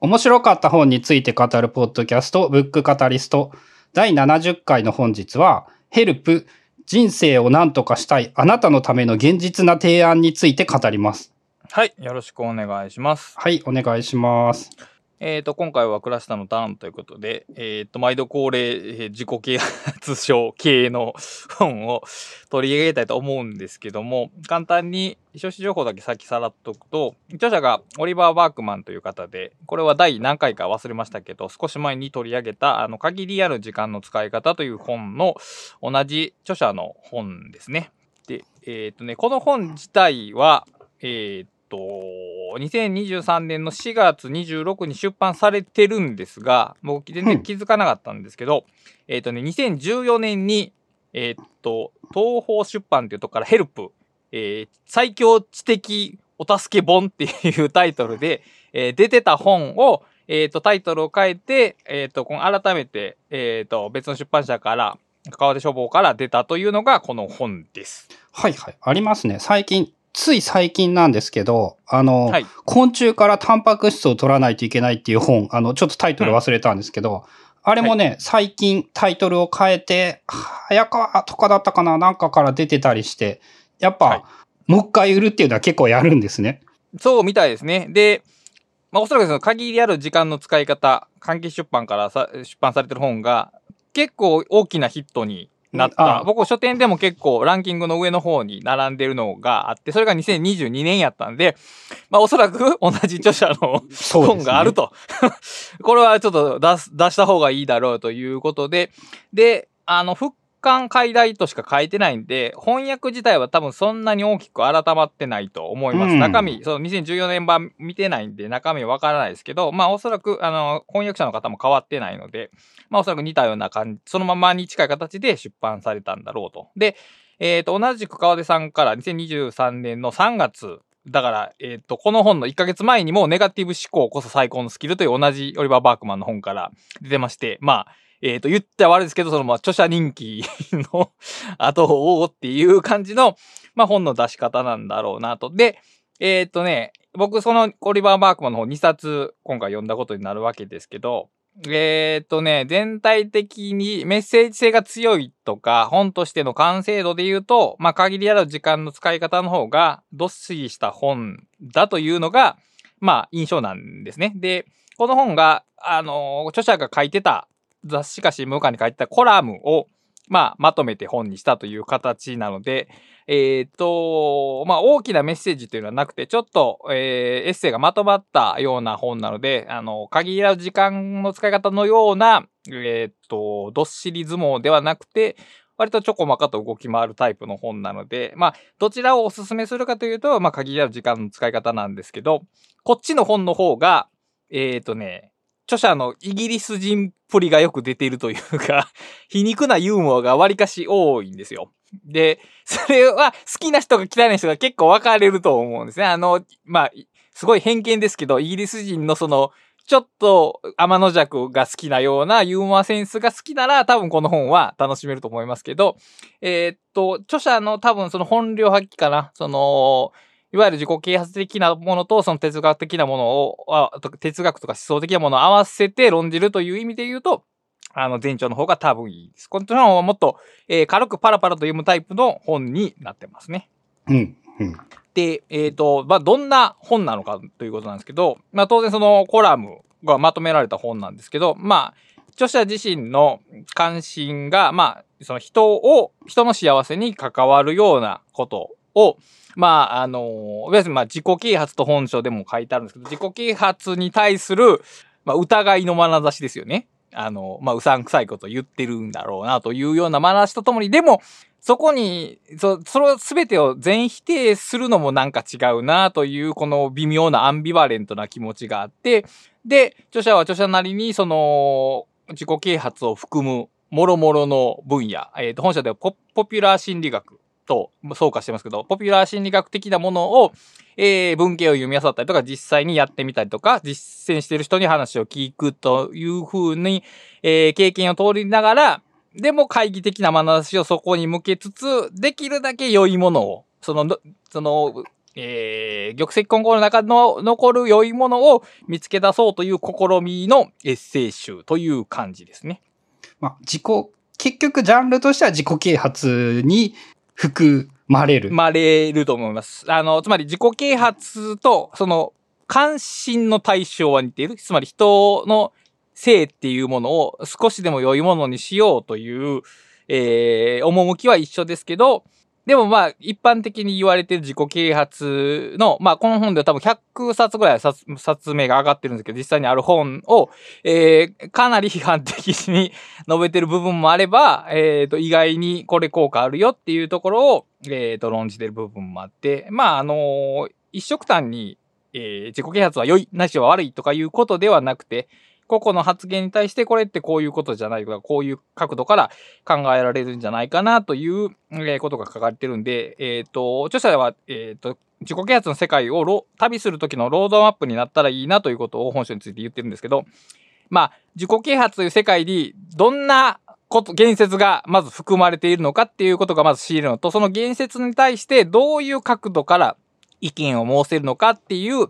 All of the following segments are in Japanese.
面白かった本について語るポッドキャスト、ブックカタリスト、第70回の本日は、ヘルプ、人生を何とかしたい、あなたのための現実な提案について語ります。はい。よろしくお願いします。はい、お願いします。えっ、と、今回はクラスターのターンということで、えっ、と、毎度恒例、えー自己啓発書系の本を取り上げたいと思うんですけども、簡単に書士情報だけ先さらっとくと、著者がオリバー・バークマンという方で、これは第何回か忘れましたけど、少し前に取り上げた、あの、限りある時間の使い方という本の同じ著者の本ですね。で、えっ、とね、この本自体は、えっ、と、2023年の4月26に出版されてるんですが、僕全然気づかなかったんですけど、えっ、とね、2014年に、えっ、と、東方出版というとこからヘルプ、えー最強知的お助け本っていうタイトルで、えー出てた本を、えっ、と、タイトルを変えて、えっ、と、この改めて、えっ、と、別の出版社から、川手書房から出たというのがこの本です。はいはい、ありますね。最近、つい最近なんですけど、あの、はい。昆虫からタンパク質を取らないといけないっていう本、あの、ちょっとタイトル忘れたんですけど、あれもね、最近タイトルを変えて、早川とかだったかななんかから出てたりして、やっぱ、はいもう一回売るっていうのは結構やるんですね。そうみたいですね。で、まあ、おそらくその限りある時間の使い方、関係出版からさ出版されてる本が結構大きなヒットになった。僕書店でも結構ランキングの上の方に並んでるのがあって、それが2022年やったんで、まあおそらく 同じ著者の本があると。これはちょっと出す、出した方がいいだろうということで、で、あの、復刊解題としか書いてないんで、翻訳自体は多分そんなに大きく改まってないと思います。うん中身、その2014年版見てないんで中身わからないですけど、まあおそらく、あの、翻訳者の方も変わってないので、まあおそらく似たような感じ、そのままに近い形で出版されたんだろうと。で、えっ、と、同じく川出さんから2023年の3月、だから、えっ、と、この本の1ヶ月前にもネガティブ思考こそ最高のスキルという同じオリバー・バークマンの本から出てまして、まあ、えっ、と、言っては悪いですけど、その、まあ、著者人気の後を追うっていう感じの、まあ、本の出し方なんだろうなと。で、えっ、とね、僕、その、オリバー・バークマンの本2冊、今回読んだことになるわけですけど、えっ、とね、全体的にメッセージ性が強いとか、本としての完成度で言うと、まあ、限りある時間の使い方の方が、どっしりした本だというのが、まあ、印象なんですね。で、この本が、あの著者が書いてた雑誌か新聞かに書いてたコラムを、まあ、まとめて本にしたという形なので、えっ、と、まあ、大きなメッセージというのはなくて、ちょっと、えーエッセイがまとまったような本なので、あの、限りある時間の使い方のような、えっ、と、どっしり相撲ではなくて、割とちょこまかと動き回るタイプの本なので、まあ、どちらをお勧めするかというと、まあ、限りある時間の使い方なんですけど、こっちの本の方が、えっ、とね、著者のイギリス人っぷりがよく出ているというか、皮肉なユーモアが割かし多いんですよ。で、それは好きな人が嫌いな人が結構分かれると思うんですね。あの、まあ、すごい偏見ですけど、イギリス人のその、ちょっと天の弱が好きなようなユーモアセンスが好きなら多分この本は楽しめると思いますけど、えーっと、著者の多分その本領発揮かな。その、いわゆる自己啓発的なものとその哲学的なものを、哲学とか思想的なものを合わせて論じるという意味で言うと、あの前長の方が多分いいです。こっちの方はもっと、えー軽くパラパラと読むタイプの本になってますね。うん。うん。で、えっ、と、まあ、どんな本なのかということなんですけど、まあ、当然そのコラムがまとめられた本なんですけど、まあ、著者自身の関心が、まあ、その人を、人の幸せに関わるようなことを、まあ、あの、要するにまあ自己啓発と本書でも書いてあるんですけど、自己啓発に対する、まあ、疑いの眼差しですよね。あの、まあ、うさんくさいこと言ってるんだろうなというような眼差しとともに、でも、そこに、そ、その全てを全否定するのもなんか違うなという、この微妙なアンビバレントな気持ちがあって、で、著者は著者なりに、その、自己啓発を含む、もろもろの分野、えっ、と、本社ではポポピュラー心理学と、総括してますけど、ポピュラー心理学的なものを、えー文献を読み漁ったりとか、実際にやってみたりとか、実践してる人に話を聞くというふうに、えー経験を通りながら、でも懐疑的な眼差しをそこに向けつつ、できるだけ良いものを、その、のその、えー、玉石混合の中の残る良いものを見つけ出そうという試みのエッセイ集という感じですね。まあ、自己、結局ジャンルとしては自己啓発に含まれる。まれると思います。あの、つまり自己啓発と、その、関心の対象は似ている。つまり人の性っていうものを少しでも良いものにしようという、えー、趣は一緒ですけど、でもまあ、一般的に言われてる自己啓発の、まあ、この本では多分100冊ぐらい冊冊名が上がってるんですけど、実際にある本を、えー、かなり批判的に述べてる部分もあれば、えっ、と、意外にこれ効果あるよっていうところを、えっ、と、論じてる部分もあって、まあ、あのー一色単に、えー自己啓発は良い、なしは悪いとかいうことではなくて、個々の発言に対してこれってこういうことじゃないか、こういう角度から考えられるんじゃないかなという、えことが書かれてるんで、えっ、と、著者は、えっ、と、自己啓発の世界を旅する時のロードマップになったらいいなということを本書について言ってるんですけど、まあ、自己啓発という世界にどんなこと、言説がまず含まれているのかっていうことがまず知るのと、その言説に対してどういう角度から意見を申せるのかっていう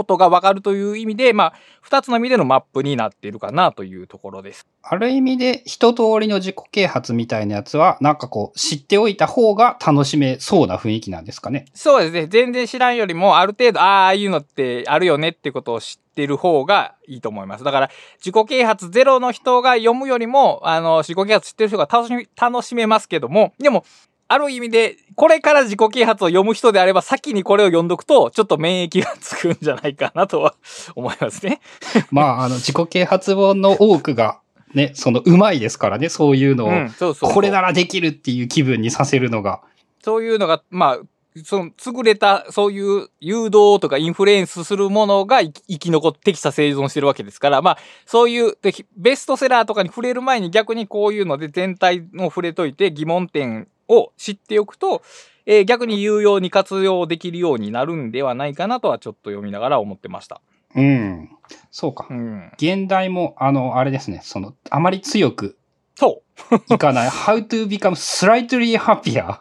ことがわかるという意味で、まあ、二つの意味でのマップになっているかなというところです。ある意味で一通りの自己啓発みたいなやつは、なんかこう、知っておいた方が楽しめそうな雰囲気なんですかね。そうですね。全然知らんよりも、ある程度、ああ、いうのってあるよねってことを知ってる方がいいと思います。だから、自己啓発ゼロの人が読むよりも、あの、自己啓発知ってる人が楽しみ、楽しめますけども、でも、ある意味で、これから自己啓発を読む人であれば、先にこれを読んどくと、ちょっと免疫がつくんじゃないかなとは思いますね。まあ、あの、自己啓発本の多くが、ね、その、うまいですからね、そういうのを、うん、そうそうそうこれならできるっていう気分にさせるのが。そういうのが、まあ、その、優れた、そういう誘導とかインフルエンスするものが生き残ってきた生存してるわけですから、まあ、そういう、でベストセラーとかに触れる前に逆にこういうので全体を触れといて疑問点を知っておくと、えー逆に有用に活用できるようになるんではないかなとはちょっと読みながら思ってました。うん。そうかう。ん。現代も、あの、あれですね、その、あまり強くそう。いかない。How to become slightly happier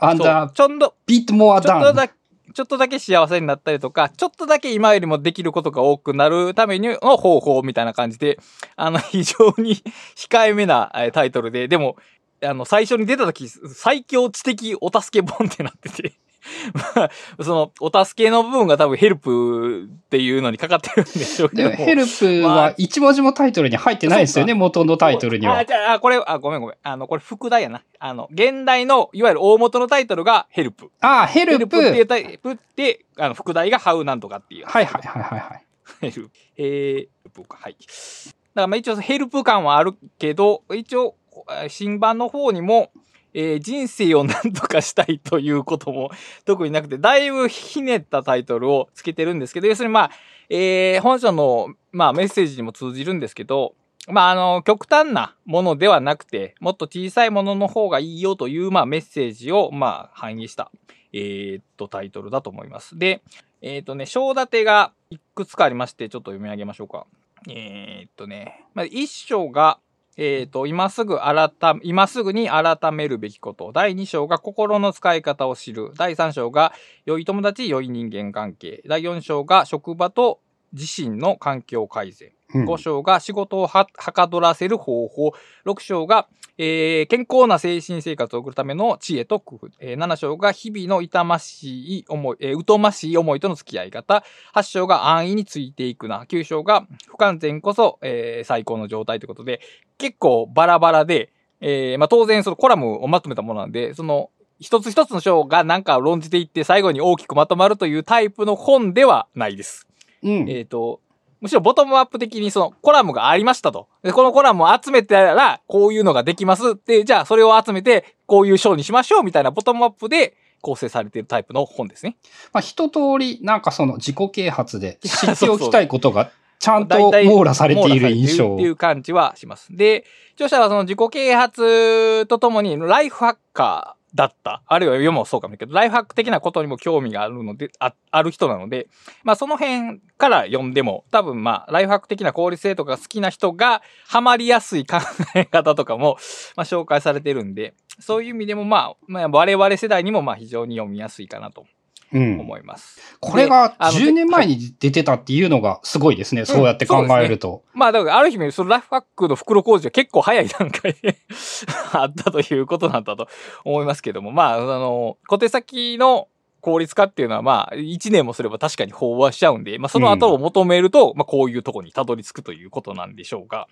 そ and う a ちょっと、bit more done. ちょっとだけ幸せになったりとか、ちょっとだけ今よりもできることが多くなるためにの方法みたいな感じで、あの、非常に 控えめなえータイトルで、でも、あの、最初に出た時、最強知的お助け本ってなってて、まあ、その、お助けの部分が多分ヘルプっていうのにかかってるんでしょうけでどヘルプまあは一文字もタイトルに入ってないですよね、元のタイトルにはあ、。じゃあ、あこれ、あ、ごめんごめん。あの、これ副題やな。あの、現代の、いわゆる大元のタイトルがヘルプ。ああ、ヘルプ。っていうタイプって、あの、副題がハウなんとかっていう。はいはいはいはいはい。ヘルプ。えー、ヘルプか。はい。だからまあ一応ヘルプ感はあるけど、一応、えー新版の方にも、えー人生を何とかしたいということも 特になくて、だいぶひねったタイトルをつけてるんですけど、要するにまあ、えー本書の、まあ、メッセージにも通じるんですけど、まあ、あの、極端なものではなくて、もっと小さいものの方がいいよという、まあ、メッセージを、まあ、反映した、えーっと、タイトルだと思います。で、えーっとね、章立てがいくつかありまして、ちょっと読み上げましょうか。えーっとね、まあ、一章が、えーと、今すぐ改、今すぐに改めるべきこと。第2章が心の使い方を知る。第3章が良い友達、良い人間関係。第4章が職場と自身の環境改善。うん5章が仕事をははかどらせる方法。6章が、えー健康な精神生活を送るための知恵と工夫。えー7章が日々の痛ましい思い、えー疎ましい思いとの付き合い方。8章が安易についていくな。9章が不完全こそ、えー最高の状態ということで、結構バラバラで、えーまあ当然そのコラムをまとめたものなんで、その一つ一つの章がなんか論じていって最後に大きくまとまるというタイプの本ではないです。うん。えっ、と、むしろボトムアップ的にそのコラムがありましたと。で、このコラムを集めたら、こういうのができます。で、じゃあそれを集めて、こういう章にしましょうみたいなボトムアップで構成されているタイプの本ですね。まあ、一通り、なんかその自己啓発で知っておきたいことが ちゃんと網羅されている印象っていう感じはします。で、著者はその自己啓発とともにライフハッカーだった。あるいは読もうそうかもだけど、ライフハック的なことにも興味があるので、あある人なので、まあその辺から読んでも、多分まあライフハック的な効率性とか好きな人がハマりやすい考え方とかも、まあ紹介されてるんで、そういう意味でもまあ、まあ我々世代にもまあ非常に読みやすいかなと。思います。これがあの10年前に出てたっていうのがすごいですね。そうやって考えると。まあだからある意味、そのライフハックの袋工事は結構早い段階で あったということなんだと思いますけども、まあ、あの、小手先の効率化っていうのはまあ、1年もすれば確かに飽和しちゃうんで、まあその後を求めると、まあこういうとこにたどり着くということなんでしょうが、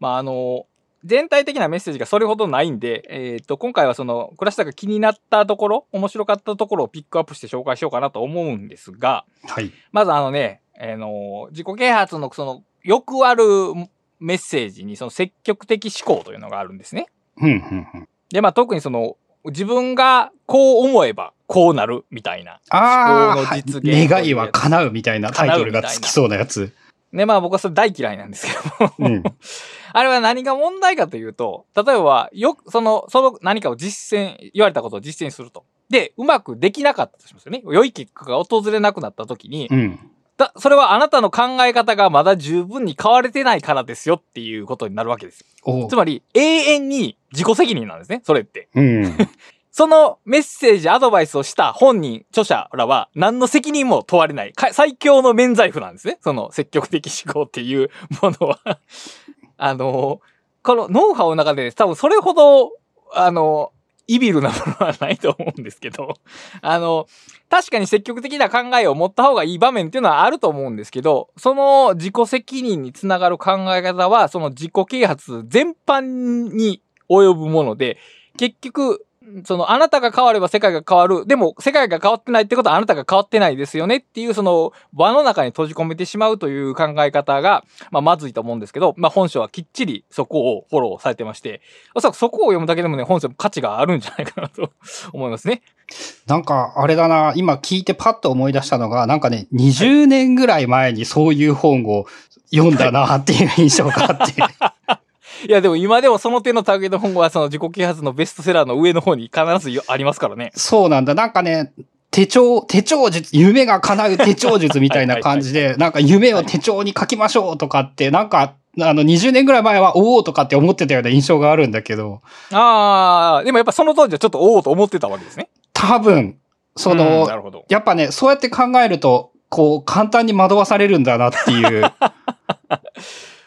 まああの、全体的なメッセージがそれほどないんで、えっ、と、今回はその、クラスターが気になったところ、面白かったところをピックアップして紹介しようかなと思うんですが、はい。まずあのね、あの、自己啓発のその、よくあるメッセージにその積極的思考というのがあるんですね。うん、うん、うん。で、まあ特にその、自分がこう思えばこうなるみたいな。ああ、思考のはい実現願いは叶うみたいなタイトルがつきそうなやつ。ね、まあ僕はそれ大嫌いなんですけども。うん。あれは何が問題かというと、例えば、よく、その、その何かを実践、言われたことを実践すると。で、うまくできなかったとしますよね。良い結果が訪れなくなった時に、うん。だ、それはあなたの考え方がまだ十分に変われてないからですよっていうことになるわけです。おつまり、永遠に自己責任なんですね、それって。うん。そのメッセージ、アドバイスをした本人、著者らは何の責任も問われない。最強の免罪符なんですね。その積極的思考っていうものは。あの、このノウハウの中で多分それほど、あの、イビルなものはないと思うんですけど、あの、確かに積極的な考えを持った方がいい場面っていうのはあると思うんですけど、その自己責任につながる考え方は、その自己啓発全般に及ぶもので、結局、その、あなたが変われば世界が変わる。でも、世界が変わってないってことはあなたが変わってないですよねっていう、その、輪の中に閉じ込めてしまうという考え方が、まあ、まずいと思うんですけど、まあ、本書はきっちりそこをフォローされてまして、おそらくそこを読むだけでもね、本書も価値があるんじゃないかなと 思いますね。なんか、あれだな、今聞いてパッと思い出したのが、なんかね、20年ぐらい前にそういう本を読んだなっていう印象があって。い や、でも今でもその手の類の本は、その自己啓発のベストセラーの上の方に必ずありますからね。そうなんだ。なんかね、手帳、手帳術、夢が叶う手帳術みたいな感じで、なんか夢を手帳に書きましょうとかって、なんか、あの、20年ぐらい前は、おおとかって思ってたような印象があるんだけど、ああ、でもやっぱその当時はちょっとおおと思ってたわけですね。多分、そうんの。やっぱね、そうやって考えると、こう、簡単に惑わされるんだなっていう。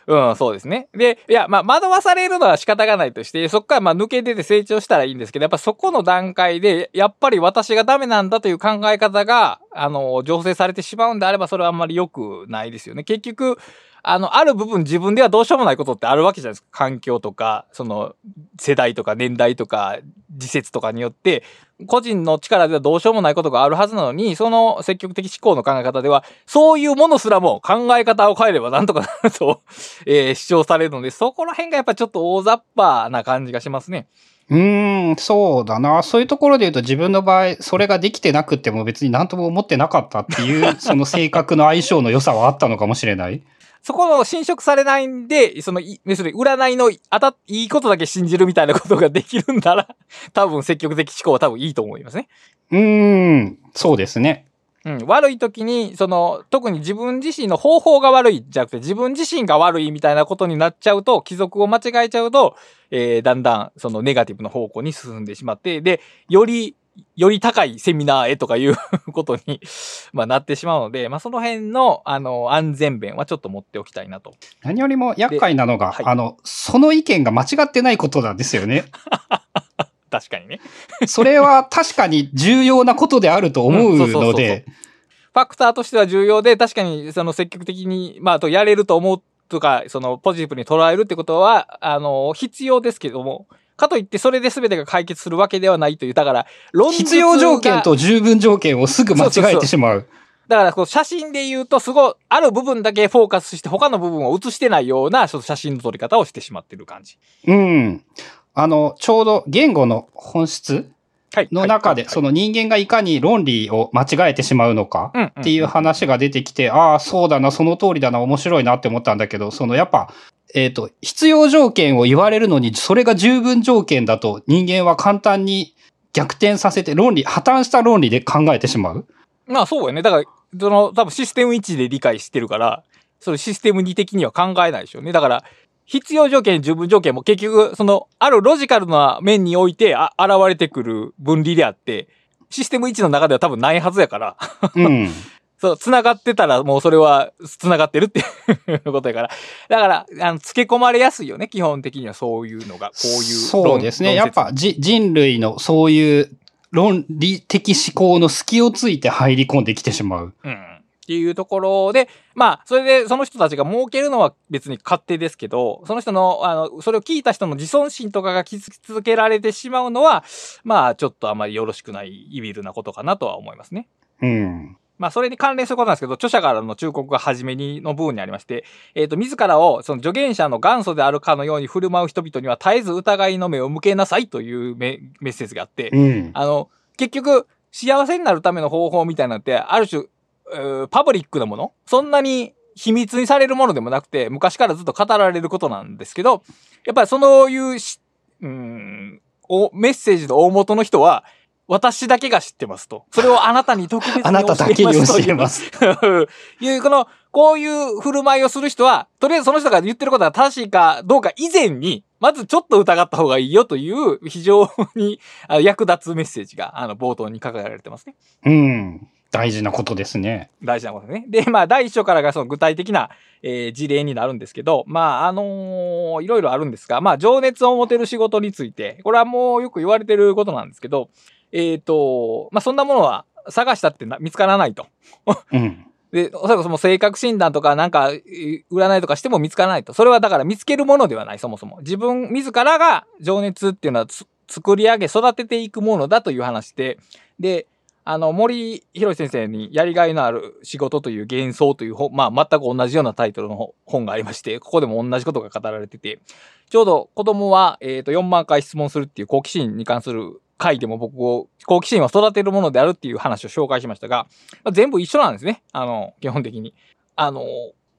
うん、そうですね。で、いや、まあ、惑わされるのは仕方がないとして、そこからまあ抜け出て成長したらいいんですけど、やっぱそこの段階で、やっぱり私がダメなんだという考え方が、あの、醸成されてしまうんであれば、それはあんまり良くないですよね。結局、あの、ある部分自分ではどうしようもないことってあるわけじゃないですか。環境とか、その、世代とか年代とか、時節とかによって、個人の力ではどうしようもないことがあるはずなのに、その積極的思考の考え方では、そういうものすらも考え方を変えればなんとかなると、えー主張されるので、そこら辺がやっぱちょっと大雑把な感じがしますね。うーん、そうだな。そういうところで言うと自分の場合、それができてなくても別に何とも思ってなかったっていう、その性格の相性の良さはあったのかもしれない。そこの侵食されないんで、その、い要するに占いの当たっ、いいことだけ信じるみたいなことができるんなら、多分積極的思考は多分いいと思いますね。うーん、そうですね。うん、悪い時に、その、特に自分自身の方法が悪いじゃなくて、自分自身が悪いみたいなことになっちゃうと、貴族を間違えちゃうと、えー、だんだん、そのネガティブな方向に進んでしまって、で、より、より高いセミナーへとかいう ことに、まあ、なってしまうので、まあ、その辺の、あの、安全弁はちょっと持っておきたいなと。何よりも厄介なのが、はいあの、その意見が間違ってないことなんですよね。確かにね。それは確かに重要なことであると思うので、ファクターとしては重要で、確かにその積極的に、まあ、あとやれると思うとか、そのポジティブに捉えるってことは、あの、必要ですけども、かといってそれで全てが解決するわけではないという、だから、論述必要条件がと十分条件をすぐ間違えてしまう。だから、こう写真で言うと、すごい、ある部分だけフォーカスして、他の部分を映してないような、ちょっと写真の撮り方をしてしまってる感じ。うん。あの、ちょうど言語の本質はい。の中で、その、の人間がいかに論理を間違えてしまうのかうんっていう話が出てきて、ああ、そうだな、その通りだな、面白いなって思ったんだけど、そのやっぱ、えっ、と、必要条件を言われるのに、それが十分条件だと人間は簡単に逆転させて論理、破綻した論理で考えてしまう。まあそうよね。だから、その、多分システム1で理解してるから、それシステム2的には考えないでしょうね。だから、必要条件、十分条件も結局、その、あるロジカルな面においてあ現れてくる分離であって、システム1の中では多分ないはずやから、うん。そう、繋がってたらもうそれは繋がってるっていう ことやから。だから、あの、付け込まれやすいよね、基本的にはそういうのが、こういう論。そうですね。やっぱじ人類のそういう論理的思考の隙をついて入り込んできてしまう。うん。っていうところで、まあ、それでその人たちが儲けるのは別に勝手ですけど、その人の、あの、それを聞いた人の自尊心とかが傷つけられてしまうのは、まあ、ちょっとあまりよろしくない、イビルなことかなとは思いますね。うん。まあ、それに関連することなんですけど、著者からの忠告が初めにの部分にありまして、えっ、と、自らを、その助言者の元祖であるかのように振る舞う人々には絶えず疑いの目を向けなさいというメメッセージがあって、うん。あの、結局、幸せになるための方法みたいなのって、ある種、パブリックなもの？そんなに秘密にされるものでもなくて、昔からずっと語られることなんですけど、やっぱりそういうし、うーん、お、メッセージの大元の人は、私だけが知ってますと。それをあなたに特別に教えあますとなただけに教えます。いう、この、こういう振る舞いをする人は、とりあえずその人が言ってることが正しいかどうか以前に、まずちょっと疑った方がいいよという、非常に役立つメッセージが、あの、冒頭に書かれてますね。うん。大事なことですね。大事なことね。で、まあ、第一章からがその具体的な、えー事例になるんですけど、まあ、あのーいろいろあるんですが、まあ、情熱を持てる仕事について、これはもうよく言われてることなんですけど、えっ、と、まあ、そんなものは探したってな見つからないと。うん。で、おそらくその性格診断とかなんか、えー占いとかしても見つからないと。それはだから見つけるものではない、そもそも。自分自らが情熱っていうのはつ作り上げ、育てていくものだという話で、で、あの、森博先生にやりがいのある仕事という幻想という本、まあ、全く同じようなタイトルの本がありまして、ここでも同じことが語られてて、ちょうど子供は、えっ、と、4万回質問するっていう好奇心に関する回でも僕を、好奇心は育てるものであるっていう話を紹介しましたが、まあ全部一緒なんですね。あの、基本的に。あの、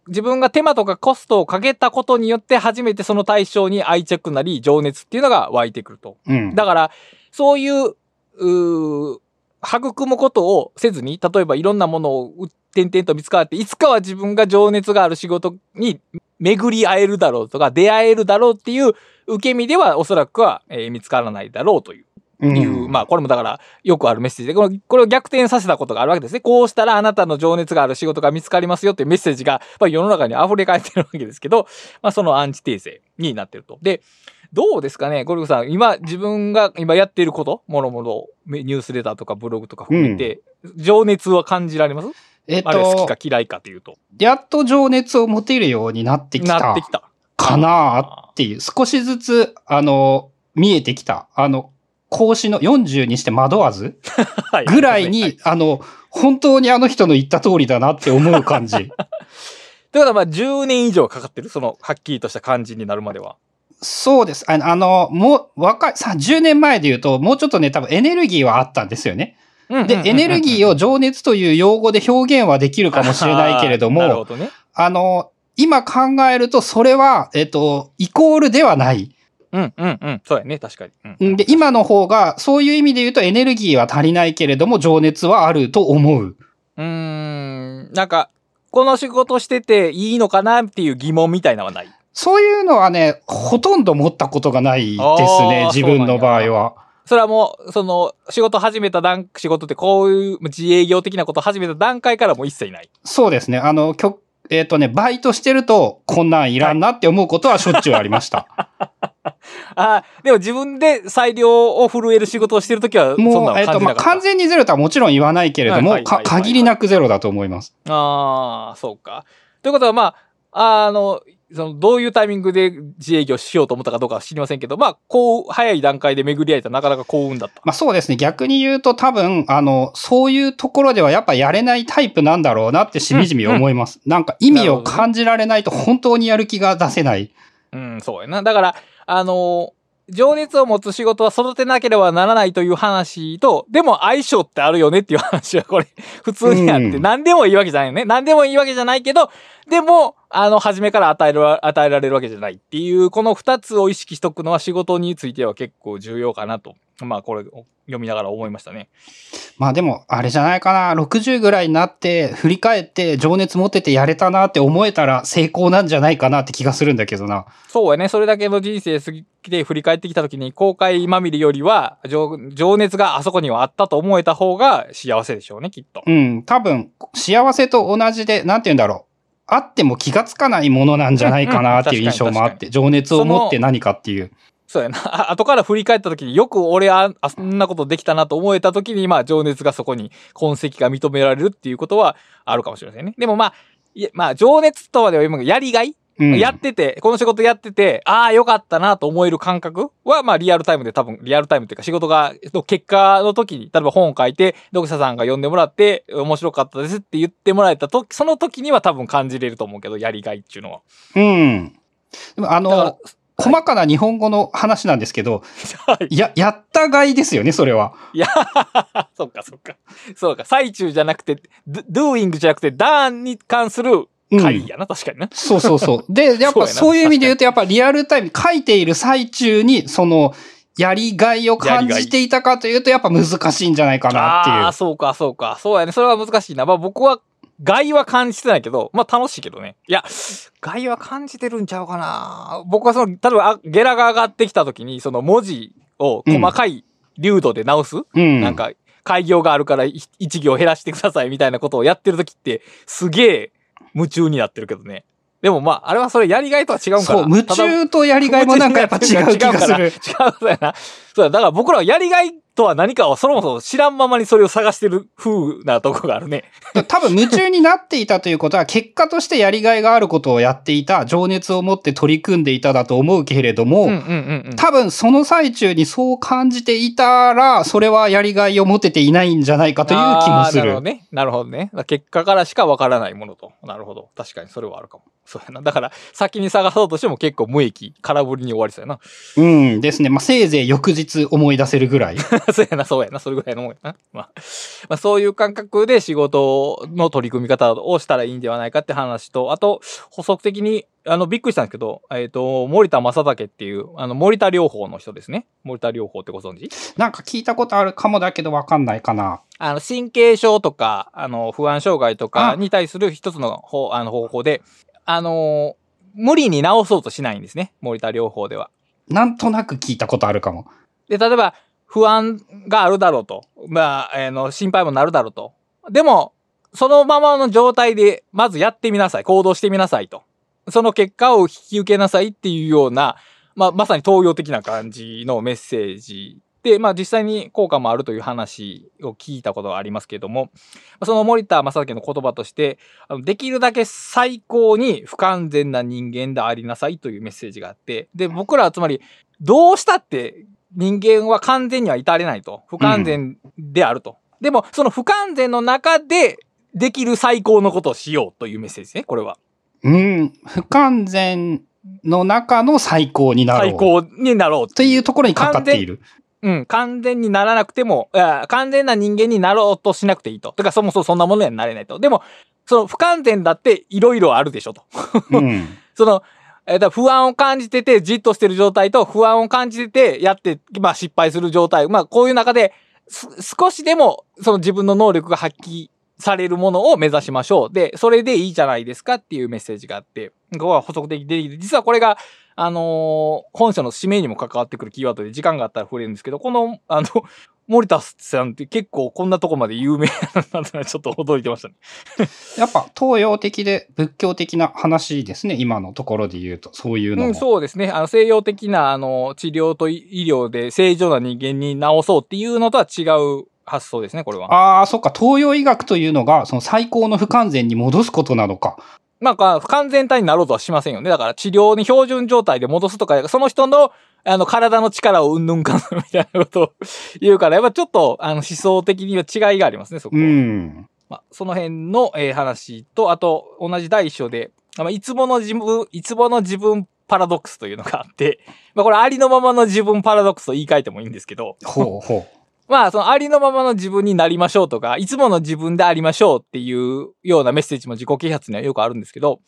自分が手間とかコストをかけたことによって初めてその対象に愛着なり情熱っていうのが湧いてくると。うん。だから、そういう、うー育むことをせずに、例えばいろんなものをう点々と見つかって、いつかは自分が情熱がある仕事に巡り会えるだろうとか、出会えるだろうっていう受け身ではおそらくは、えー見つからないだろうという。うんいう、まあ、これもだから、よくあるメッセージで、このこれを逆転させたことがあるわけですね。こうしたらあなたの情熱がある仕事が見つかりますよっていうメッセージが、まあ、世の中に溢れ返ってるわけですけど、まあ、そのアンチテーゼになってると。で、どうですかねゴルフさん、今、自分が今やっていること、もろもろ、ニュースレターとかブログとか含めて、情熱は感じられます？えっあれ好きとか、嫌いかっていうと。やっと情熱を持てるようになってきたなってきた。かなっていう、少しずつ、あの、見えてきた。あの、孔子の40にして惑わず はい。ぐらいはに、あの、本当にあの人の言った通りだなって思う感じ。ということは、まあ、10年以上かかってる？その、はっきりとした感じになるまでは。そうです。あの、あのもう、若い、さ、10年前で言うと、もうちょっとね、多分エネルギーはあったんですよね。で、エネルギーをを情熱という用語で表現はできるかもしれないけれども、ね。あの、今考えると、それは、えっと、イコールではない。うん、うん、うん。そうやね、確かに。うんんで、今の方が、そういう意味で言うとエネルギーは足りないけれども、情熱はあると思う。うーん、なんか、この仕事してていいのかなっていう疑問みたいなのはない。そういうのはね、ほとんど持ったことがないですね自分の場合は。それはもう、その、仕事始めた段、仕事ってこういう自営業的なこと始めた段階からもう一切ない。そうですね。あの、きょえっ、とね、バイトしてると、こんなんいらんなって思うことはしょっちゅうありました。ああ、でも自分で裁量を震える仕事をしてるときは、そんなもう、の感えっ、と、まあ、じなかった。完全にゼロとはもちろん言わないけれども、限りなくゼロだと思います。ああ、そうか。ということは、まあ、あの、その、どういうタイミングで自営業しようと思ったかどうかは知りませんけど、まあ、こう、早い段階で巡り合えたらなかなか幸運だった。まあそうですね。逆に言うと多分、あの、そういうところではやっぱやれないタイプなんだろうなってしみじみ思います。なんか意味を感じられないと本当にやる気が出せない。うん、そうやな。だから、あの情熱を持つ仕事は育てなければならないという話と、でも相性ってあるよねっていう話はこれ、普通にあって、うん何でもいいわけじゃないよね。何でもいいわけじゃないけど、でも、あの、初めから与える、与えられるわけじゃないっていう、この二つを意識しとくのは仕事については結構重要かなと。まあ、これ、読みながら思いましたね。まあでも、あれじゃないかな。60ぐらいになって、振り返って、情熱持っててやれたなって思えたら成功なんじゃないかなって気がするんだけどな。そうやね。それだけの人生過ぎて振り返ってきた時に、後悔まみれよりは、情情熱があそこにはあったと思えた方が幸せでしょうね、きっと。うん、多分、幸せと同じで、なんて言うんだろう。あっても気がつかないものなんじゃないかなっていう印象もあって、情熱を持って何かっていう。そうやな。あ後から振り返った時によく俺あ、あそんなことできたなと思えた時に、まあ情熱がそこに痕跡が認められるっていうことはあるかもしれませんね。でもまあ、いやまあ情熱とはでは今やりがい、うん、やってて、この仕事やってて、ああ、よかったなと思える感覚は、まあリアルタイムで多分、リアルタイムっていうか仕事が、の結果の時に、例えば本を書いて、読者さんが読んでもらって、面白かったですって言ってもらえたと、その時には多分感じれると思うけど、やりがいっていうのは。うん。でもあの、細かな日本語の話なんですけど、はい。や、やったがいですよね、それは。いや、そっかそっか。そうか。最中じゃなくて、ド doing じゃなくて、ダーに関する会やな、確かにな。そうそうそう。で、やっぱそういう意味で言うと、やっぱリアルタイム、書いている最中に、その、やりがいを感じていたかというと、やっぱ難しいんじゃないかなっていうああ、。そうか、そうか。そうやね。それは難しいな。まあ僕は、害は感じてないけど、まあ楽しいけどね。いや、害は感じてるんちゃうかな。僕はその、例えば、あゲラが上がってきた時に、その文字を細かい流度で直す、うん。なんか、開業があるからい一行減らしてくださいみたいなことをやってる時って、すげえ夢中になってるけどね。でもまあ、あれはそれやりがいとは違うんかな。そう、夢中とやりがいもなんかやっぱ違う気がする。違うそうやな。そうや、だから僕らはやりがいとは何かをそもそも知らんままにそれを探してる風なとこがあるね。多分夢中になっていたということは、結果としてやりがいがあることをやっていた、情熱を持って取り組んでいただと思うけれども、うんうんうんうん。多分その最中にそう感じていたら、それはやりがいを持てていないんじゃないかという気もする。なるほどね。なるほどね。だから結果からしかわからないものと。なるほど。確かにそれはあるかも。そうやな。だから、先に探そうとしても結構無益、空振りに終わりそうやな。うんですね。まあ、せいぜい翌日思い出せるぐらい。そうやな、そうやな、それぐらいのもんやな。まあ、まあ、そういう感覚で仕事の取り組み方をしたらいいんではないかって話と、あと、補足的に、あの、びっくりしたんですけど、えっ、と、森田正武っていう、あの、森田療法の人ですね。森田療法ってご存知？なんか聞いたことあるかもだけどわかんないかな。あの、神経症とか、あの、不安障害とかに対する一つの方、あの、方法で、あの、無理に治そうとしないんですね。森田療法では。なんとなく聞いたことあるかも。で、例えば、不安があるだろうと。まあ、あの、心配もなるだろうと。でも、そのままの状態で、まずやってみなさい。行動してみなさいと。その結果を引き受けなさいっていうような、まあ、まさに東洋的な感じのメッセージで、まあ実際に効果もあるという話を聞いたことがありますけれども、その森田正樹の言葉として、できるだけ最高に不完全な人間でありなさいというメッセージがあって、で、僕らはつまり、どうしたって人間は完全には至れないと。不完全であると。でも、その不完全の中で、できる最高のことをしようというメッセージですね、これは。うん。不完全の中の最高になろう。最高になろうというところにかかっている。うん、完全にならなくても、いや完全な人間になろうとしなくていいと。だからそもそもそんなものにはなれないと。でも、その不完全だっていろいろあるでしょと。うん。その、えーだ不安を感じてて、じっとしてる状態と不安を感じてて、やって、まあ失敗する状態。まあこういう中で、す少しでも、その自分の能力が発揮されるものを目指しましょう。で、それでいいじゃないですかっていうメッセージがあって、ここは補足的で、実はこれが、あのー本書の指名にも関わってくるキーワードで時間があったら触れるんですけど、この、あの、森田さんって結構こんなとこまで有名なんだな、ちょっと驚いてましたね。やっぱ東洋的で仏教的な話ですね。今のところで言うと、そういうのも。うん、そうですね。あの、西洋的な、あの、治療と医療で正常な人間に治そうっていうのとは違う発想ですね、これは。ああ、そっか。東洋医学というのが、その最高の不完全に戻すことなのか。まあ、不完全体になろうとはしませんよね。だから治療に標準状態で戻すとか、その人の、あの、体の力をうんぬんかみたいなことを言うから、やっぱちょっと、あの、思想的には違いがありますね、そこうは。ん。まあ、その辺の、えー話と、あと、同じ第一章で、まあ、いつもの自分、いつもの自分パラドックスというのがあって、まあ、これありのままの自分パラドックスと言い換えてもいいんですけど、ほうほまあ、そのありのままの自分になりましょうとか、いつもの自分でありましょうっていうようなメッセージも自己啓発にはよくあるんですけど、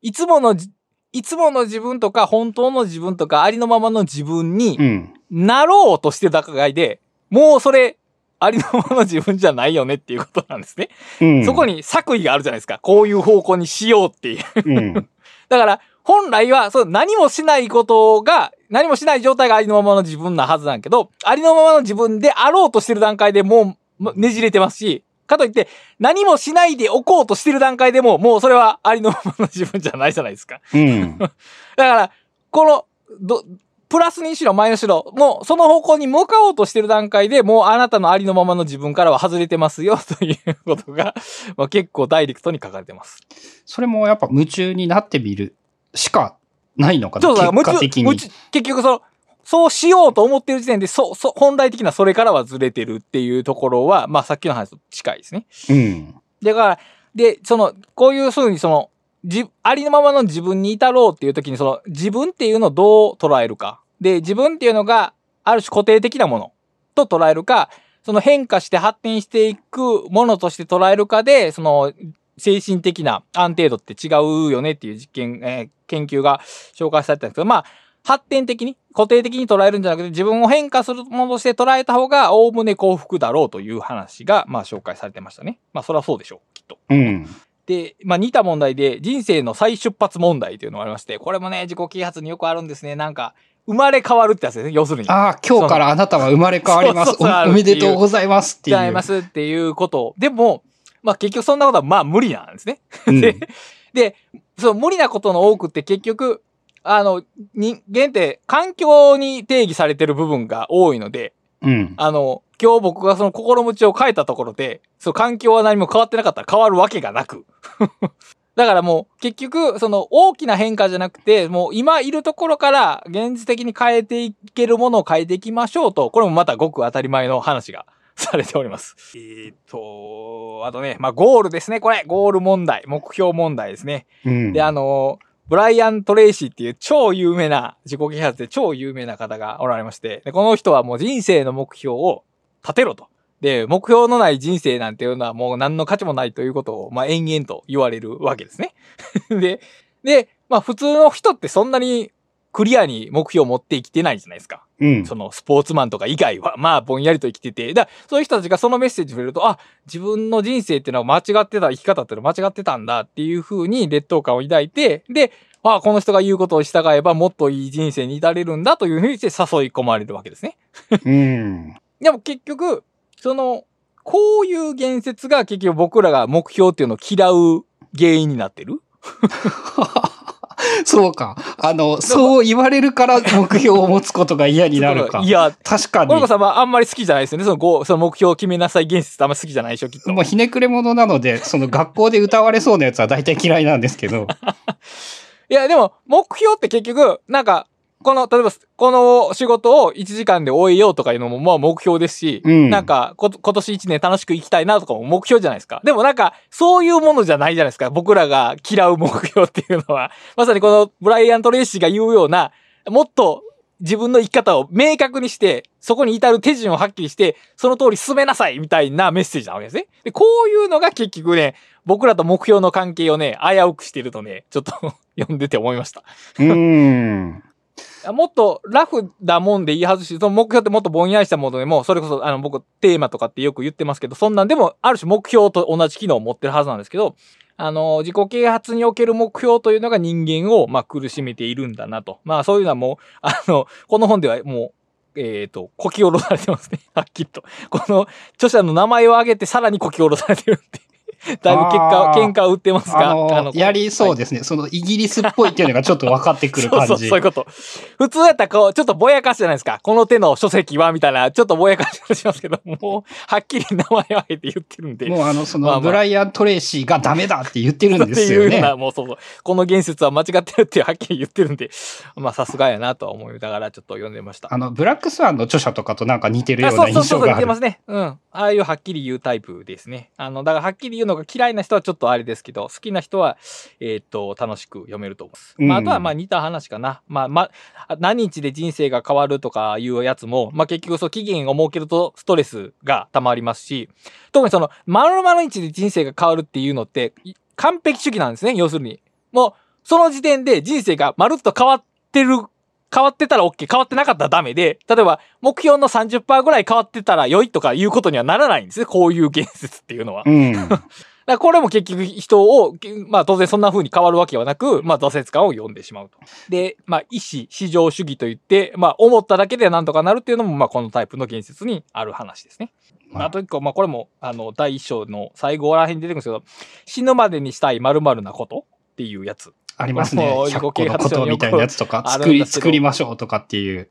いつものじ、いつもの自分とか、本当の自分とか、ありのままの自分にうん。なろうとしてる段階で、もうそれ、ありのままの自分じゃないよねっていうことなんですね。うん。そこに作為があるじゃないですか。こういう方向にしようっていう。うん。だから、本来は、そう、何もしないことが、何もしない状態がありのままの自分なはずなんけど、ありのままの自分であろうとしてる段階でもうまねじれてますし、かといって、何もしないでおこうとしてる段階でも、もうそれはありのままの自分じゃないじゃないですか。うん。だから、この、ど、プラスにしろマイナスしろ、もうその方向に向かおうとしてる段階でもうあなたのありのままの自分からは外れてますよ ということが、まあ、結構ダイレクトに書かれてます。それもやっぱ夢中になってみるしかないのかなそうだ、結果的に。結局その、そうしようと思ってる時点で、そう、そう、本来的なそれからはずれてるっていうところは、まあさっきの話と近いですね。うん。だから、で、その、こういうふうにその、じ、ありのままの自分に至ろうっていう時に、その、自分っていうのをどう捉えるか。で、自分っていうのが、ある種固定的なものと捉えるか、その変化して発展していくものとして捉えるかで、その、精神的な安定度って違うよねっていう実験、えー研究が紹介されてたんですけど、まあ、発展的に、固定的に捉えるんじゃなくて、自分を変化するものとして捉えた方が、おおむね幸福だろうという話が、まあ、紹介されてましたね。まあ、それはそうでしょう、きっと。うん。で、まあ、似た問題で、人生の再出発問題というのがありまして、これもね、自己啓発によくあるんですね。なんか、生まれ変わるってやつですね、要するに。ああ、今日からあなたは生まれ変わります。そうそうそうおおめでとうございますっていう。違いますっていうこと。でも、まあ、結局そんなことは、まあ、無理なんですね。うん。で、で、その無理なことの多くって結局、あの、人間って環境に定義されてる部分が多いので、うん。あの、今日僕がその心持ちを変えたところで、その環境は何も変わってなかったら変わるわけがなく。だからもう結局、その大きな変化じゃなくて、もう今いるところから現実的に変えていけるものを変えていきましょうと、これもまたごく当たり前の話がされております。えーっと、あとね、まあゴールですね、これ。ゴール問題、目標問題ですね。うん。で、あの、ブライアン・トレイシーっていう超有名な、自己啓発で超有名な方がおられまして、でこの人はもう人生の目標を立てろと。で、目標のない人生なんていうのはもう何の価値もないということを、まあ延々と言われるわけですね。で、で、まあ普通の人ってそんなにクリアに目標を持って生きてないじゃないですか。うん。そのスポーツマンとか以外は、まあぼんやりと生きてて、だそういう人たちがそのメッセージを触れると、あ、自分の人生っていうのは間違ってた、生き方っていうのは間違ってたんだっていう風に劣等感を抱いて、で、あこの人が言うことを従えばもっといい人生に至れるんだという風にして誘い込まれるわけですね。うん。でも結局、その、こういう言説が結局僕らが目標っていうのを嫌う原因になってる そうか。あの、そう言われるから目標を持つことが嫌になるか。いや、確かにゴルコ。さんはあんまり好きじゃないですよね。そのゴーその目標を決めなさい言説ってあんまり好きじゃないでしょ、きっと。もうひねくれ者なので、その学校で歌われそうなやつは大体嫌いなんですけど。いや、でも、目標って結局、なんか、この、例えば、この仕事を1時間で終えようとかいうのも、まあ目標ですし、うんなんかこ、今年1年楽しく生きたいなとかも目標じゃないですか。でもなんか、そういうものじゃないじゃないですか。僕らが嫌う目標っていうのは。まさにこのブライアント・レイシーが言うような、もっと自分の生き方を明確にして、そこに至る手順をはっきりして、その通り進めなさいみたいなメッセージなわけですね。で、こういうのが結局ね、僕らと目標の関係をね、危うくしてるとね、ちょっと 読んでて思いました。うーん。もっとラフなもんで言い外し、その目標ってもっとぼんやりしたものでも、それこそあの僕テーマとかってよく言ってますけど、そんなんでもある種目標と同じ機能を持ってるはずなんですけど、あの、自己啓発における目標というのが人間を、まあ、苦しめているんだなと。まあ、そういうのはもう、あの、この本ではもう、えっ、と、こき下ろされてますね。はっきりと。この著者の名前を挙げてさらにこき下ろされてるんで。だいぶ結果、あー喧嘩を売ってますが。あの、やりそうですね。そのイギリスっぽいっていうのがちょっと分かってくる感じ。そうそう、そういうこと。普通やったらこう、ちょっとぼやかしじゃないですか？この手の書籍は、みたいな、ちょっとぼやかしをしますけど、もう、はっきり名前を挙げて言ってるんで。もうあの、その、まあまあブライアン・トレイシーがダメだって言ってるんですよね。っていうような、もうそうそう。この言説は間違ってるってはっきり言ってるんで、まあさすがやなとは思いながらちょっと読んでました。あの、ブラックスワンの著者とかとなんか似てるよあうなそうそうそうそう、印象がある。似てますね。うん。ああいうはっきり言うタイプですね。あの、だからはっきり言うののが嫌いな人はちょっとあれですけど、好きな人は、えっ、と、楽しく読めると思います。まあ、あとはまあ似た話かな。まあ、まあ、何日で人生が変わるとかいうやつも、まあ結局そう期限を設けるとストレスが溜まりますし、特にその、丸々日で人生が変わるっていうのって、完璧主義なんですね、要するに。もう、その時点で人生がまるっと変わってる、変わってたら OK、変わってなかったらダメで、例えば目標の30%ぐらい変わってたら良いとかいうことにはならないんですね、こういう言説っていうのは。うん。だからこれも結局人を、まあ当然そんな風に変わるわけはなく、まあ挫折感を読んでしまうと。で、まあ意思、至上主義といって、まあ思っただけでなんとかなるっていうのも、まあこのタイプの言説にある話ですね。まああと一個、まあこれも、あの、第一章の最後ら辺に出てくるんですけど、死ぬまでにしたい〇〇なことっていうやつ。ありますね。もう100個のことみたいなやつとか、作り、作りましょうとかっていう。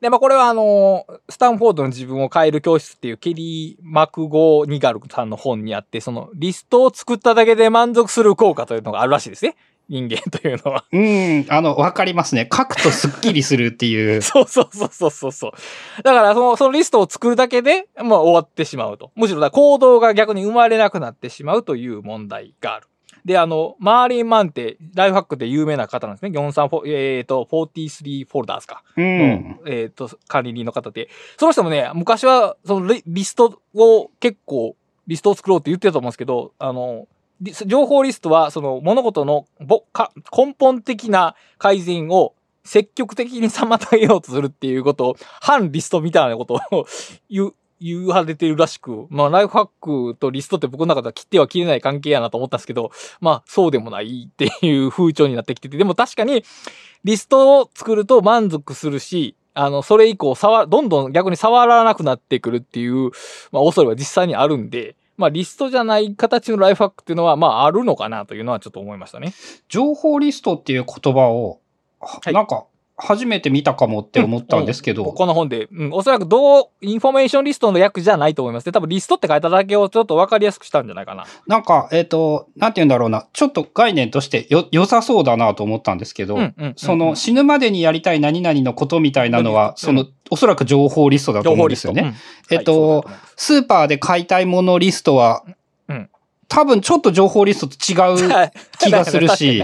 で、まあこれはあの、スタンフォードの自分を変える教室っていうケリー・マクゴー・ニガルさんの本にあって、そのリストを作っただけで満足する効果というのがあるらしいですね。人間というのは。うん、あの、わかりますね。書くとスッキリするっていう。そうそうそうそうそうそう。だからその、そのリストを作るだけで、まあ終わってしまうと。むしろだ行動が逆に生まれなくなってしまうという問題がある。で、あの、マーリン・マンって、ライフハックで有名な方なんですね。43フォ、えっ、と、43フォルダーズか。うん。えっ、と、管理人の方で。その人もね、昔は、そのリリストを結構、リストを作ろうって言ってたと思うんですけど、あの、リ情報リストは、その物事のぼか根本的な改善を積極的に妨げようとするっていうことを、反リストみたいなことを 言う、言われてるらしく、まあ、ライフハックとリストって僕の中では切っては切れない関係やなと思ったんですけど、まあ、そうでもないっていう風潮になってきてて、でも確かに、リストを作ると満足するし、あの、それ以降、触、どんどん逆に触らなくなってくるっていう、まあ、恐れは実際にあるんで、まあ、リストじゃない形のライフハックっていうのは、まあ、あるのかなというのはちょっと思いましたね。情報リストっていう言葉を、いなんか、初めて見たかもって思ったんですけど、この本で、うん、おそらくどう、インフォメーションリストの訳じゃないと思いますね。多分リストって書いただけをちょっとわかりやすくしたんじゃないかな。なんか、えっ、と、なんて言うんだろうな、ちょっと概念としてよ、良さそうだなと思ったんですけど、うん、うん。その、死ぬまでにやりたい何々のことみたいなのは、うんその、おそらく情報リストだと思うんですよね。。えっとはいスーパーで買いたいものリストは、うん多分ちょっと情報リストと違う 気がするし、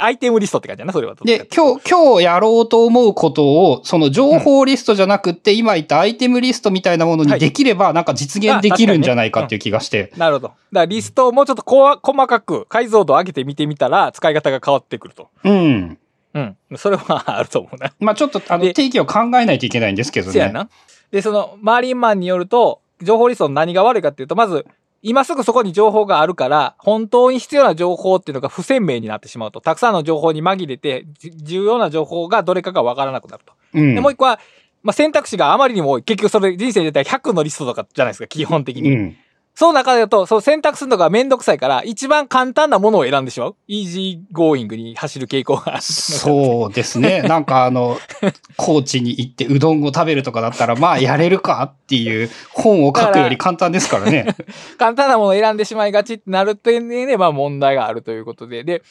アイテムリストって感じだな、それは。で、今日、今日やろうと思うことを、その情報リストじゃなくって、今言ったアイテムリストみたいなものにはいできれば、なんか実現できるんじゃないかっていう気がして。なるほど。だからリストをもうちょっとこわ細かく解像度を上げて見てみたら、使い方が変わってくると。うん。うん。それはあると思うな。まあちょっと、あの、で定義を考えないといけないんですけどね。せやな。で、その、マーリンマンによると、情報リストの何が悪いかっていうと、まず、今すぐそこに情報があるから、本当に必要な情報っていうのが不鮮明になってしまうと。たくさんの情報に紛れて、じ重要な情報がどれかがわからなくなると。うん。で、もう一個は、まあ、選択肢があまりにも多い。結局それ人生で言ったら100のリストとかじゃないですか、基本的に。うん。その中だと、そう選択するのがめんどくさいから、一番簡単なものを選んでしまう。イージーゴーイングに走る傾向がある。そうですね。なんかあの、高知に行ってうどんを食べるとかだったら、まあやれるかっていう本を書くより簡単ですからね。簡単なものを選んでしまいがちってなる点で、まあ問題があるということで。で、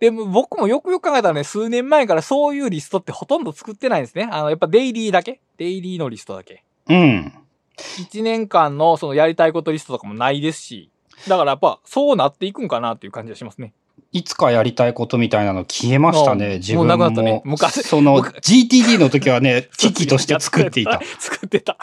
でも僕もよくよく考えたらね、数年前からそういうリストってほとんど作ってないんですね。あの、やっぱデイリーだけデイリーのリストだけ。うん。1年間のそのやりたいことリストとかもないですし。だからやっぱそうなっていくんかなっていう感じがしますね。いつかやりたいことみたいなの消えましたあね、自分も。もうなくなったね昔その、昔 GTD の時はね、機器として作っていた。作ってた。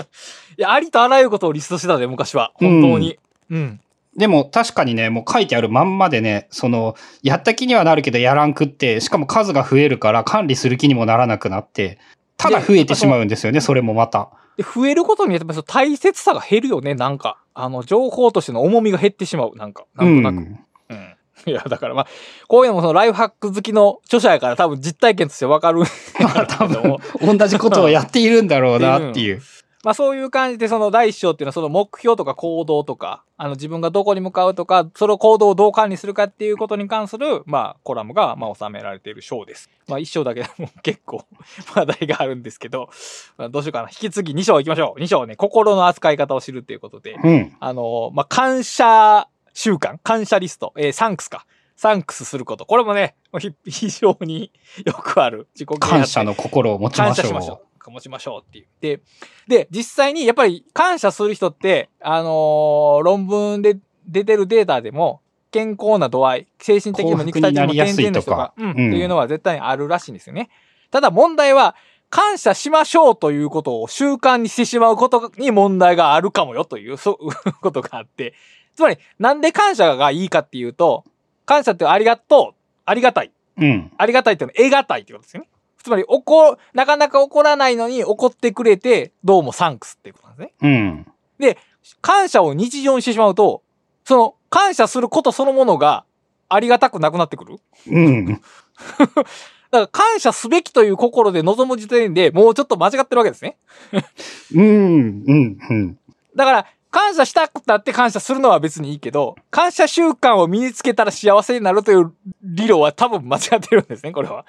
いや、ありとあらゆることをリストしてたで、昔は。本当に。うん。でも確かにね、もう書いてあるまんまでね、その、やった気にはなるけどやらんくって、しかも数が増えるから管理する気にもならなくなって、ただ増えてしまうんですよね、それもまた。で、増えることによって、その大切さが減るよね、なんか。あの、情報としての重みが減ってしまう、なんか。なうんとなく。ん。うん。いや、だからまあ、こういうのもそのライフハック好きの著者やから多分実体験としてわかる。まあ多分、同じことをやっているんだろうなっていう。まあそういう感じでその第一章っていうのはその目標とか行動とか、あの自分がどこに向かうとか、その行動をどう管理するかっていうことに関する、まあコラムがまあ収められている章です。まあ一章だけでも結構 話題があるんですけど、まあ、どうしようかな。引き継ぎ2章行きましょう。2章ね、心の扱い方を知るっていうことで、うん。あの、まあ感謝習慣、感謝リスト、えーサンクスか。サンクスすること。これもね、ひ非常に よくある自己感謝の心を持ちましょう。感謝しましょう。持ちましょうっていう。で、で、実際にやっぱり感謝する人って、あのー論文で出てるデータでも、健康な度合い、精神的にも肉体的にも健全な人が、うん、っていうのは絶対にあるらしいんですよね。ただ問題は、感謝しましょうということを習慣にしてしまうことに問題があるかもよという、そういうことがあって。つまり、なんで感謝がいいかっていうと、感謝ってありがとう、ありがたい。うん。ありがたいっていうのは、得がたいってことですよね。つまり、怒、なかなか怒らないのに怒ってくれて、どうもサンクスっていうことなんですね。うん。で、感謝を日常にしてしまうと、その、感謝することそのものがありがたくなくなってくる。うん。だから感謝すべきという心で臨む時点でもうちょっと間違ってるわけですね。うん、うん、うん。だから、感謝したくたって感謝するのは別にいいけど、感謝習慣を身につけたら幸せになるという理論は多分間違ってるんですね、これは。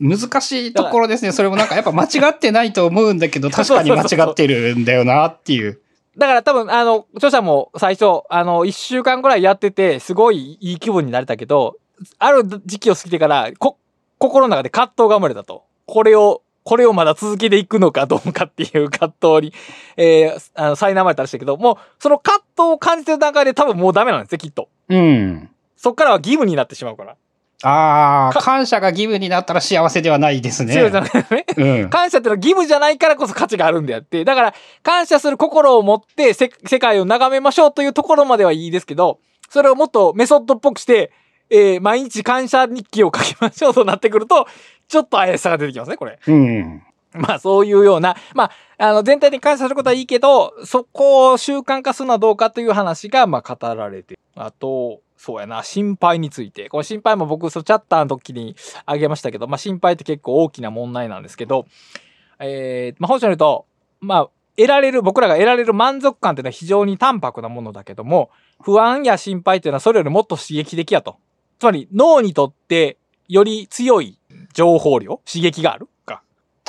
難しいところですね。それもなんかやっぱ間違ってないと思うんだけど、確かに間違ってるんだよなっていう。だから多分、あの、著者も最初、あの、一週間ぐらいやってて、すごいいい気分になれたけど、ある時期を過ぎてから、こ、心の中で葛藤が生まれたと。これをこれをまだ続けていくのかどうかっていう葛藤に、えー、あの、苛まれたらしいけど、もう、その葛藤を感じてる段階で多分もうダメなんですよ、きっと。うん。そっからは義務になってしまうから。ああ、感謝が義務になったら幸せではないですね。違うじゃないね。うん。感謝ってのは義務じゃないからこそ価値があるんであって、だから、感謝する心を持って世界を眺めましょうというところまではいいですけど、それをもっとメソッドっぽくして、えー、毎日感謝日記を書きましょうとなってくると、ちょっと怪しさが出てきますね、これ。うん。まあそういうような、まあ、あの、全体に感謝することはいいけど、そこを習慣化するのはどうかという話が、まあ語られて。あと、そうやな、心配について。この心配も僕、そのチャッターの時にあげましたけど、まあ心配って結構大きな問題なんですけど、えー、まあ本書に言うと、まあ、得られる、僕らが得られる満足感っていうのは非常に淡白なものだけども、不安や心配っていうのはそれよりもっと刺激的やと。つまり脳にとってより強い情報量、刺激がある。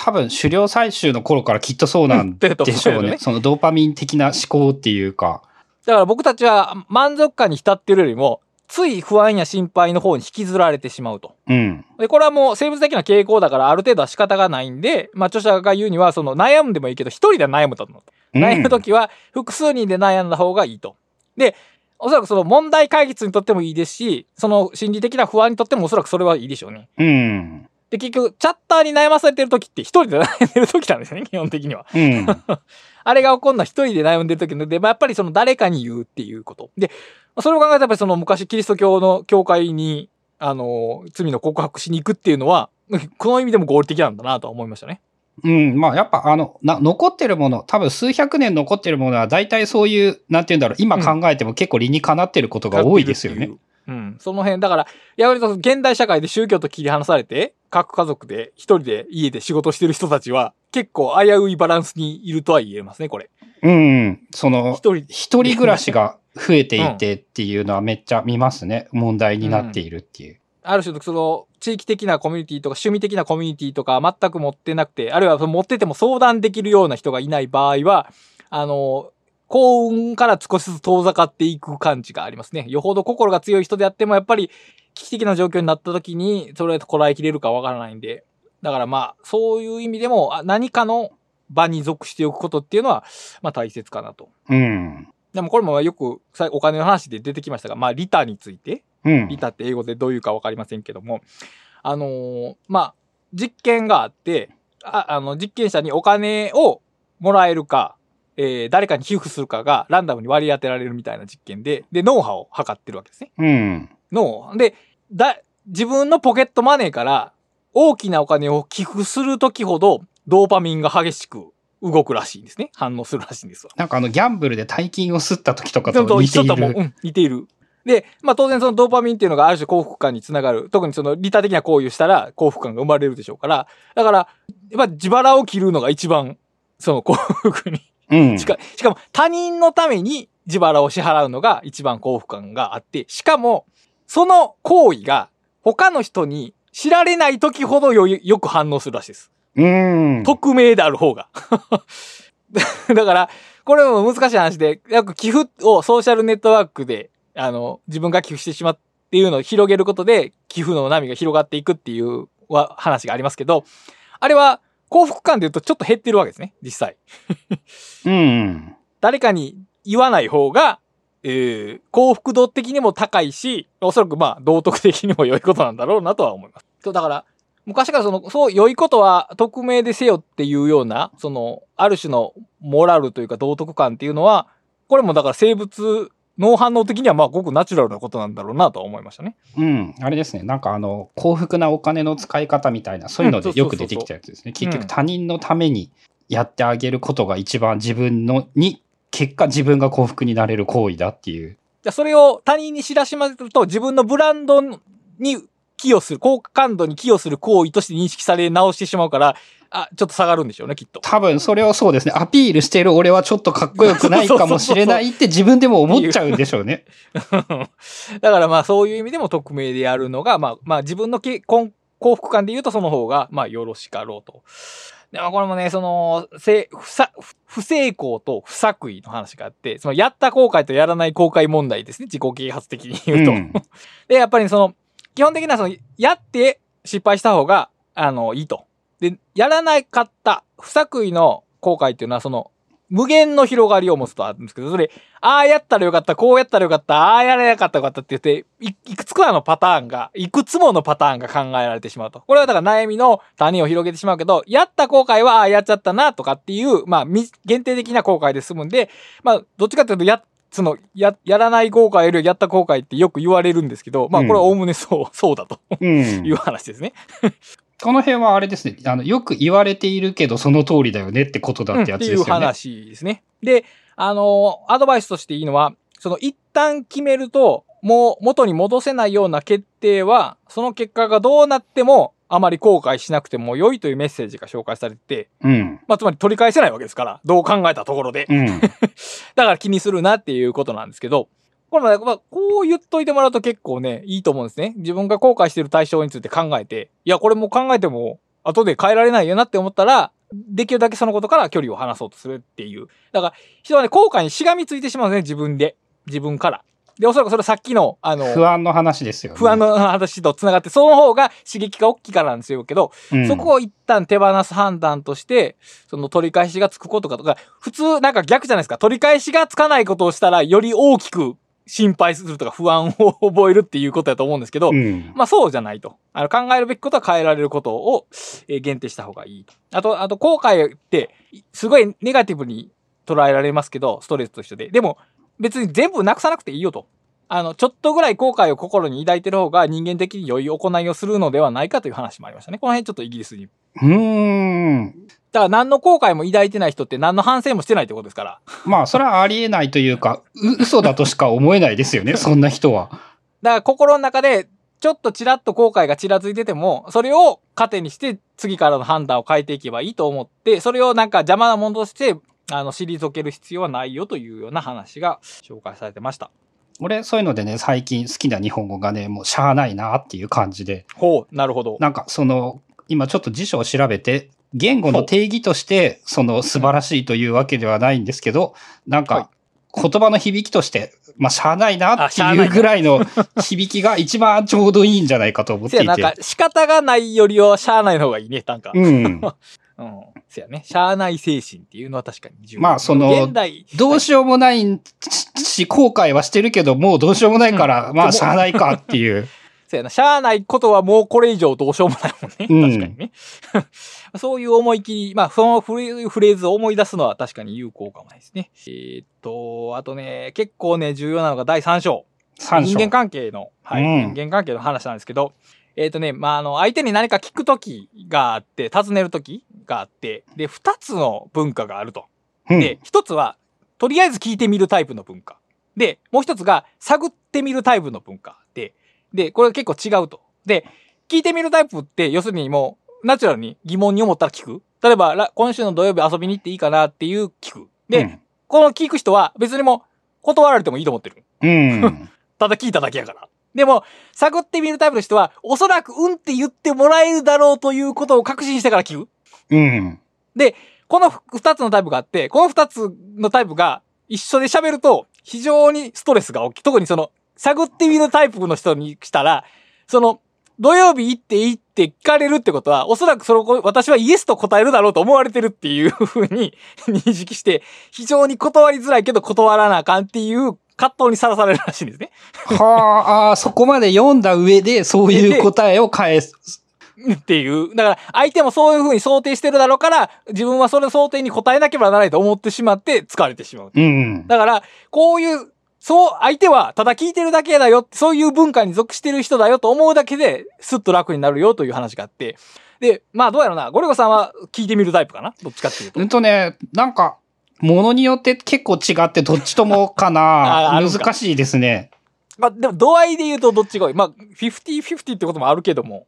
多分狩猟採集の頃からきっとそうなんでしょうね。そのドーパミン的な思考っていうか。だから僕たちは満足感に浸ってるよりも、つい不安や心配の方に引きずられてしまうと。うん。で、これはもう生物的な傾向だからある程度は仕方がないんで、まあ著者が言うには、その悩んでもいいけど、一人で悩むと。悩むときは複数人で悩んだ方がいいと。で、おそらくその問題解決にとってもいいですし、その心理的な不安にとってもおそらくそれはいいでしょうね。うん。で、結局、チャッターに悩まされてる時って一人で悩んでる時なんですよね、基本的には。うん。あれが起こるのは一人で悩んでる時なので、まあ、やっぱりその誰かに言うっていうこと。で、それを考えたらやっぱりその昔キリスト教の教会に、あの、罪の告白しに行くっていうのは、この意味でも合理的なんだなと思いましたね。うん、まあやっぱあの、な、残ってるもの、多分数百年残ってるものは大体そういう、なんて言うんだろう、今考えても結構理にかなってることが多いですよね。うん。その辺、だから、やはり現代社会で宗教と切り離されて、各家族で一人で家で仕事してる人たちは、結構危ういバランスにいるとは言えますね、これ。うん。その、一人、一人暮らしが増えていてっていうのはめっちゃ見ますね。問題になっているっていう。ある種のその地域的なコミュニティとか趣味的なコミュニティとか全く持ってなくて、あるいは持ってても相談できるような人がいない場合は、あの、幸運から少しずつ遠ざかっていく感じがありますね。よほど心が強い人であっても、やっぱり危機的な状況になった時に、それをこらえきれるかわからないんで。だからまあ、そういう意味でも、何かの場に属しておくことっていうのは、まあ大切かなと。うん。でもこれもよくお金の話で出てきましたが、まあ利他について、うん、利他って英語でどういうかわかりませんけども、あのー、まあ、実験があって、ああの、実験者にお金をもらえるか、えー、誰かに寄付するかがランダムに割り当てられるみたいな実験で、で、脳波を測ってるわけですね。うん。脳で、だ、自分のポケットマネーから大きなお金を寄付するときほど、ドーパミンが激しく動くらしいんですね。反応するらしいんですわ。なんかあの、ギャンブルで大金を吸った時とかと似ている。も、うん、似ている。で、まあ当然そのドーパミンっていうのがある種幸福感につながる。特にその利他的な行為をしたら幸福感が生まれるでしょうから。だから、やっぱ自腹を切るのが一番、その幸福にうん、しか。しかも他人のために自腹を支払うのが一番幸福感があって、しかも、その行為が他の人に知られない時ほどよよく反応するらしいです。うん。匿名である方が。だから、これも難しい話で、よく寄付をソーシャルネットワークで、あの、自分が寄付してしまっていうのを広げることで、寄付の波が広がっていくっていう話がありますけど、あれは幸福感で言うとちょっと減ってるわけですね、実際。うん。誰かに言わない方がえー幸福度的にも高いし、おそらくまあ、道徳的にも良いことなんだろうなとは思います。そう、だから、昔からその、そう、良いことは匿名でせよっていうような、その、ある種のモラルというか道徳感っていうのは、これもだから生物、脳反応的にはまあ、ごくナチュラルなことなんだろうなとは思いましたね。うん。あれですね。なんかあの、幸福なお金の使い方みたいな、そういうのでよく出てきたやつですね。結うん局他人のためにやってあげることが一番自分の、に、結果自分が幸福になれる行為だっていう。じゃあそれを他人に知らしませると、自分のブランドに寄与する、好感度に寄与する行為として認識され直してしまうから、あ、ちょっと下がるんでしょうね、きっと。多分それをそうですね。アピールしてる俺はちょっとかっこよくない かもしれないって自分でも思っちゃうんでしょうね。だからまあそういう意味でも匿名でやるのが、まあまあ自分のけ幸幸福感で言うとその方がまあよろしかろうと。でもこれもね、その、せ不さ不成功と不作為の話があって、そのやった後悔とやらない後悔問題ですね。自己啓発的に言うと。うん で、やっぱりその、基本的なその、やって失敗した方が、あの、いいと。で、やらなかった不作為の後悔っていうのは、その、無限の広がりを持つとあるんですけど、それ、ああやったらよかった、こうやったらよかった、ああやらなかったよかったって言って、いいくつかのパターンが、いくつものパターンが考えられてしまうと。これはだから悩みの種を広げてしまうけど、やった後悔は、ああやっちゃったな、とかっていう、まあ、限定的な後悔で済むんで、まあ、どっちかというと、や、その、や、やらない後悔よりやった後悔ってよく言われるんですけど、まあ、これはおおむねそう、そうだとうんいう話ですね。この辺はあれですね。あの、よく言われているけどその通りだよねってことだってやつですよね。っていう話ですね。で、あのアドバイスとしていいのは、その一旦決めると、もう元に戻せないような決定は、その結果がどうなっても、あまり後悔しなくても良いというメッセージが紹介されてて、うん。まあ、つまり取り返せないわけですから、どう考えたところで。うん。だから気にするなっていうことなんですけど、これまあ、こう言っといてもらうと結構ね、いいと思うんですね。自分が後悔してる対象について考えて、いや、これもう考えても、後で変えられないよなって思ったら、できるだけそのことから距離を離そうとするっていう。だから、人はね、後悔にしがみついてしまうんですね、自分で。自分から。で、おそらくそれさっきの、あの、不安の話ですよね。不安の話と繋がって、その方が刺激が大きいからなんですよけど、うん、そこを一旦手放す判断として、その取り返しがつくことかとか、普通なんか逆じゃないですか。取り返しがつかないことをしたら、より大きく心配するとか不安を覚えるっていうことだと思うんですけど、うん。まあそうじゃないと。あの考えるべきことは変えられることを、えー限定した方がいいと。あと、あと後悔って、すごいネガティブに捉えられますけど、ストレスと一緒で。でも、別に全部なくさなくていいよと。あの、ちょっとぐらい後悔を心に抱いてる方が人間的に良い行いをするのではないかという話もありましたね。この辺ちょっとイギリスに。うーん。だから何の後悔も抱いてない人って何の反省もしてないってことですから。まあ、それはありえないというか、う嘘だとしか思えないですよね、そんな人は。だから心の中で、ちょっとちらっと後悔がちらついてても、それを糧にして次からの判断を変えていけばいいと思って、それをなんか邪魔なものとして、あの、退ける必要はないよというような話が紹介されてました。俺、そういうのでね、最近好きな日本語がね、もうしゃあないなっていう感じで。ほう、なるほど。なんか、その、今ちょっと辞書を調べて、言語の定義として、その素晴らしいというわけではないんですけど、なんはいか、言葉の響きとして、まあ、しゃあないなっていいうぐらいの響きが一番ちょうどいいんじゃないかと思っていて。なんか仕方がないよりはしゃあないの方がいいね、なんか。うん。うん。せやね。しゃあない精神っていうのは確かに重要。まあその現代、どうしようもないし、後悔はしてるけど、もうどうしようもないから、うんまあ、しゃあないかっていう。せやな。しゃあないことはもうこれ以上どうしようもないもんね。うん確かにね。そういう思い切り、まあ、そのフレーズを思い出すのは確かに有効かもないですね。えーっと、あとね、結構ね、重要なのが第3章。三章。人間関係の、はい、うん人間関係の話なんですけど、えーっとね、まあ、あの、相手に何か聞くときがあって、尋ねるときがあって、で、二つの文化があると。うんで、一つは、とりあえず聞いてみるタイプの文化。で、もう一つが、探ってみるタイプの文化で、で、これ結構違うと。で、聞いてみるタイプって、要するにもう、ナチュラルに疑問に思ったら聞く。例えば、ら今週の土曜日遊びに行っていいかなっていう聞く。で、この聞く人は別にもう断られてもいいと思ってる。うん。うん。ただ聞いただけやから。でも、探ってみるタイプの人は、おそらくうんって言ってもらえるだろうということを確信してから聞く。うん。この二つのタイプがあって、この二つのタイプが一緒で喋ると、非常にストレスが大きい。特にその、探ってみるタイプの人にしたら、その、土曜日行っていいって聞かれるってことは、おそらくその子、私はイエスと答えるだろうと思われてるっていう風に認識して、非常に断りづらいけど断らなあかんっていう葛藤にさらされるらしいんですね。はあ、そこまで読んだ上で、そういう答えを返す。っていう。だから、相手もそういう風に想定してるだろうから、自分はその想定に応えなければならないと思ってしまって疲れてしまう。うん。だから、こういう、そう、相手はただ聞いてるだけだよ、そういう文化に属してる人だよと思うだけで、スッと楽になるよという話があって。で、まあどうやろうな、ゴリゴさんは聞いてみるタイプかな？どっちかっていうと。うんとね、なんか、ものによって結構違ってどっちともか あなあ難しいですね。まあでも度合いで言うとどっちが多いまあ、50-50ってこともあるけども。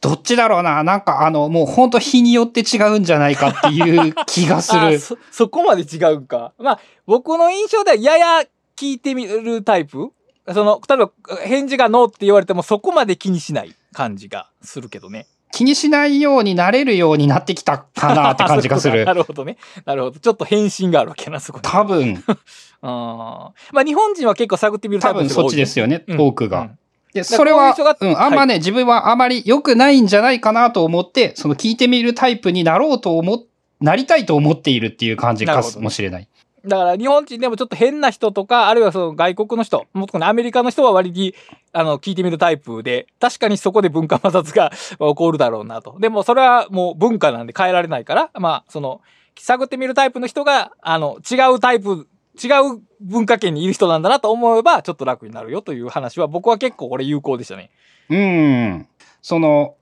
どっちだろうななんかあの、もうほんと日によって違うんじゃないかっていう気がする。あそ、そこまで違うんか。まあ、僕の印象ではやや聞いてみるタイプその、例えば、返事がノーって言われてもそこまで気にしない感じがするけどね。気にしないようになれるようになってきたかなって感じがする な。るほどね。なるほど。ちょっと返信があるわけやな、そこに。多分、あーまあ、日本人は結構探ってみるタイプの人が多分そっちですよね、うん多くがうん。で、それはこういううん、あんまね、自分はあまり良くないんじゃないかなと思って、その聞いてみるタイプになろうと思っ、なりたいと思っているっていう感じかもしれない。だから日本人でもちょっと変な人とか、あるいはその外国の人、もっとね、アメリカの人は割に、あの、聞いてみるタイプで、確かにそこで文化摩擦がま あ起こるだろうなと。でもそれはもう文化なんで変えられないから、まあ、その、探ってみるタイプの人が、あの、違うタイプ、違う文化圏にいる人なんだなと思えば、ちょっと楽になるよという話は、僕は結構これ有効でしたね。うん。その、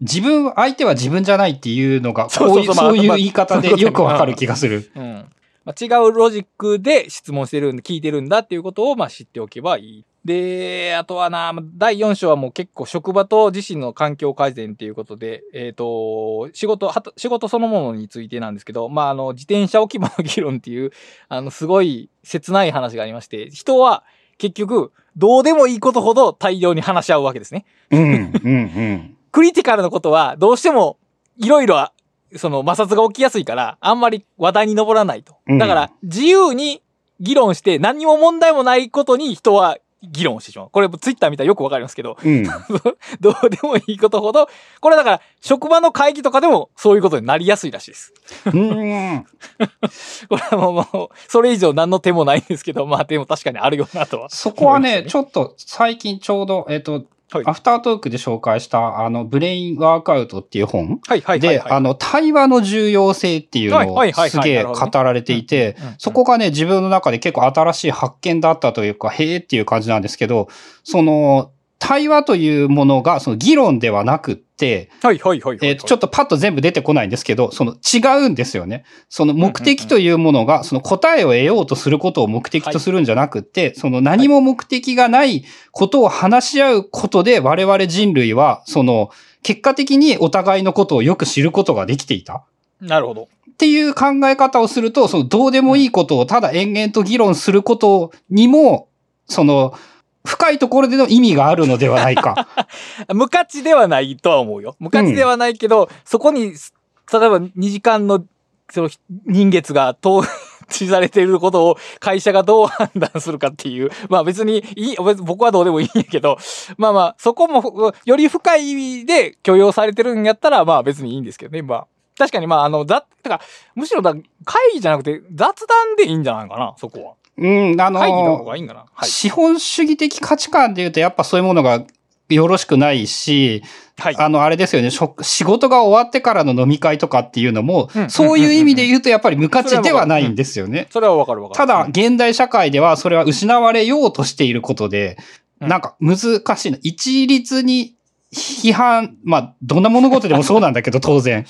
自分、相手は自分じゃないっていうのが、そういうまあ言い方でよくわかる気がする。うん。まあ、違うロジックで質問してるんで、聞いてるんだっていうことを、まあ、知っておけばいい。で、あとはな、まあ第4章はもう結構職場と自身の環境改善っていうことで、えっ、と、仕事、仕事そのものについてなんですけど、まあ、あの、自転車置き場の議論っていう、あの、すごい切ない話がありまして、人は結局、どうでもいいことほど大量に話し合うわけですね。うん、うん、うん。クリティカルなことは、どうしても、いろいろ、その摩擦が起きやすいから、あんまり話題に上らないと。うんだから、自由に議論して、何にも問題もないことに人は議論をしてしまう。これ、ツイッター見たらよくわかりますけど、うん。どうでもいいことほど、これだから、職場の会議とかでも、そういうことになりやすいらしいです。うん。これはもう、もうそれ以上何の手もないんですけど、まあ、でも確かにあるよなとは。そこはね、ちょっと最近ちょうど、えっ、と、はい。アフタートークで紹介した、あの、ブレインワークアウトっていう本はいはいはい、で、はい。あの、対話の重要性っていうのをすげえ語られていてそこがね、自分の中で結構新しい発見だったというか、へえっていう感じなんですけど、その、対話というものが、その議論ではなくって、はいはいはいはい。えっ、と、ちょっとパッと全部出てこないんですけど、その違うんですよね。その目的というものが、その答えを得ようとすることを目的とするんじゃなくって、その何も目的がないことを話し合うことで、我々人類は、その、結果的にお互いのことをよく知ることができていた。なるほど。っていう考え方をすると、そのどうでもいいことをただ延々と議論することにも、その、深いところでの意味があるのではないか。無価値ではないとは思うよ。無価値ではないけど、そこに、例えば2時間の、その、人月が投資されていることを会社がどう判断するかっていう。まあ別にいい、別僕はどうでもいいんやけど、まあまあ、そこも、より深い意味で許容されてるんやったら、まあ別にいいんですけどね。まあ、確かにまあ、あの、だ、てか、むしろだ、会議じゃなくて雑談でいいんじゃないかな、そこは。うん、あの会議の方がいいんかな？はい。資本主義的価値観で言うと、やっぱそういうものがよろしくないし、はい。あの、あれですよね、職仕事が終わってからの飲み会とかっていうのも、うんそういう意味で言うと、やっぱり無価値ではないんですよね。それはわかるわかる。ただ、現代社会ではそれは失われようとしていることで、うんなんか難しいな。一律に批判、まあ、どんな物事でもそうなんだけど、当然。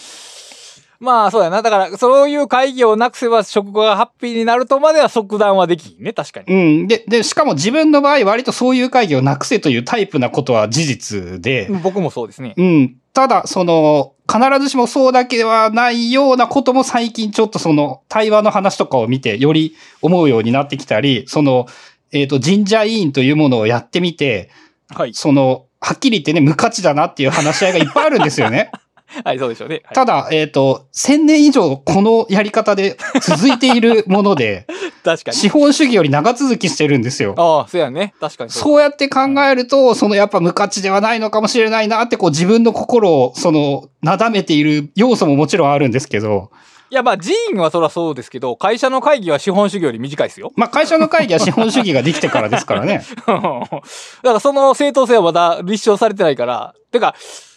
まあそうやな。だから、そういう会議をなくせば職場がハッピーになるとまでは即断はできんね。確かに。うん。で、で、しかも自分の場合、割とそういう会議をなくせというタイプなことは事実で、僕もそうですね。うん。ただ、その、必ずしもそうだけではないようなことも最近ちょっとその、対話の話とかを見て、より思うようになってきたり、その、えっ、と、神社委員というものをやってみて、はい。その、はっきり言ってね、無価値だなっていう話し合いがいっぱいあるんですよね。はい、そうでしょうね。はいただ、えっ、と、1000年以上このやり方で続いているもので、確かに。資本主義より長続きしてるんですよ。ああ、そうやね。確かにそう。そうやって考えると、そのやっぱ無価値ではないのかもしれないなって、こう自分の心を、その、なだめている要素ももちろんあるんですけど、いや、まあ、人員はそりゃそうですけど、会社の会議は資本主義より短いですよ。まあ会社の会議は資本主義ができてからですからね。だからその正当性はまだ立証されてないから。てか、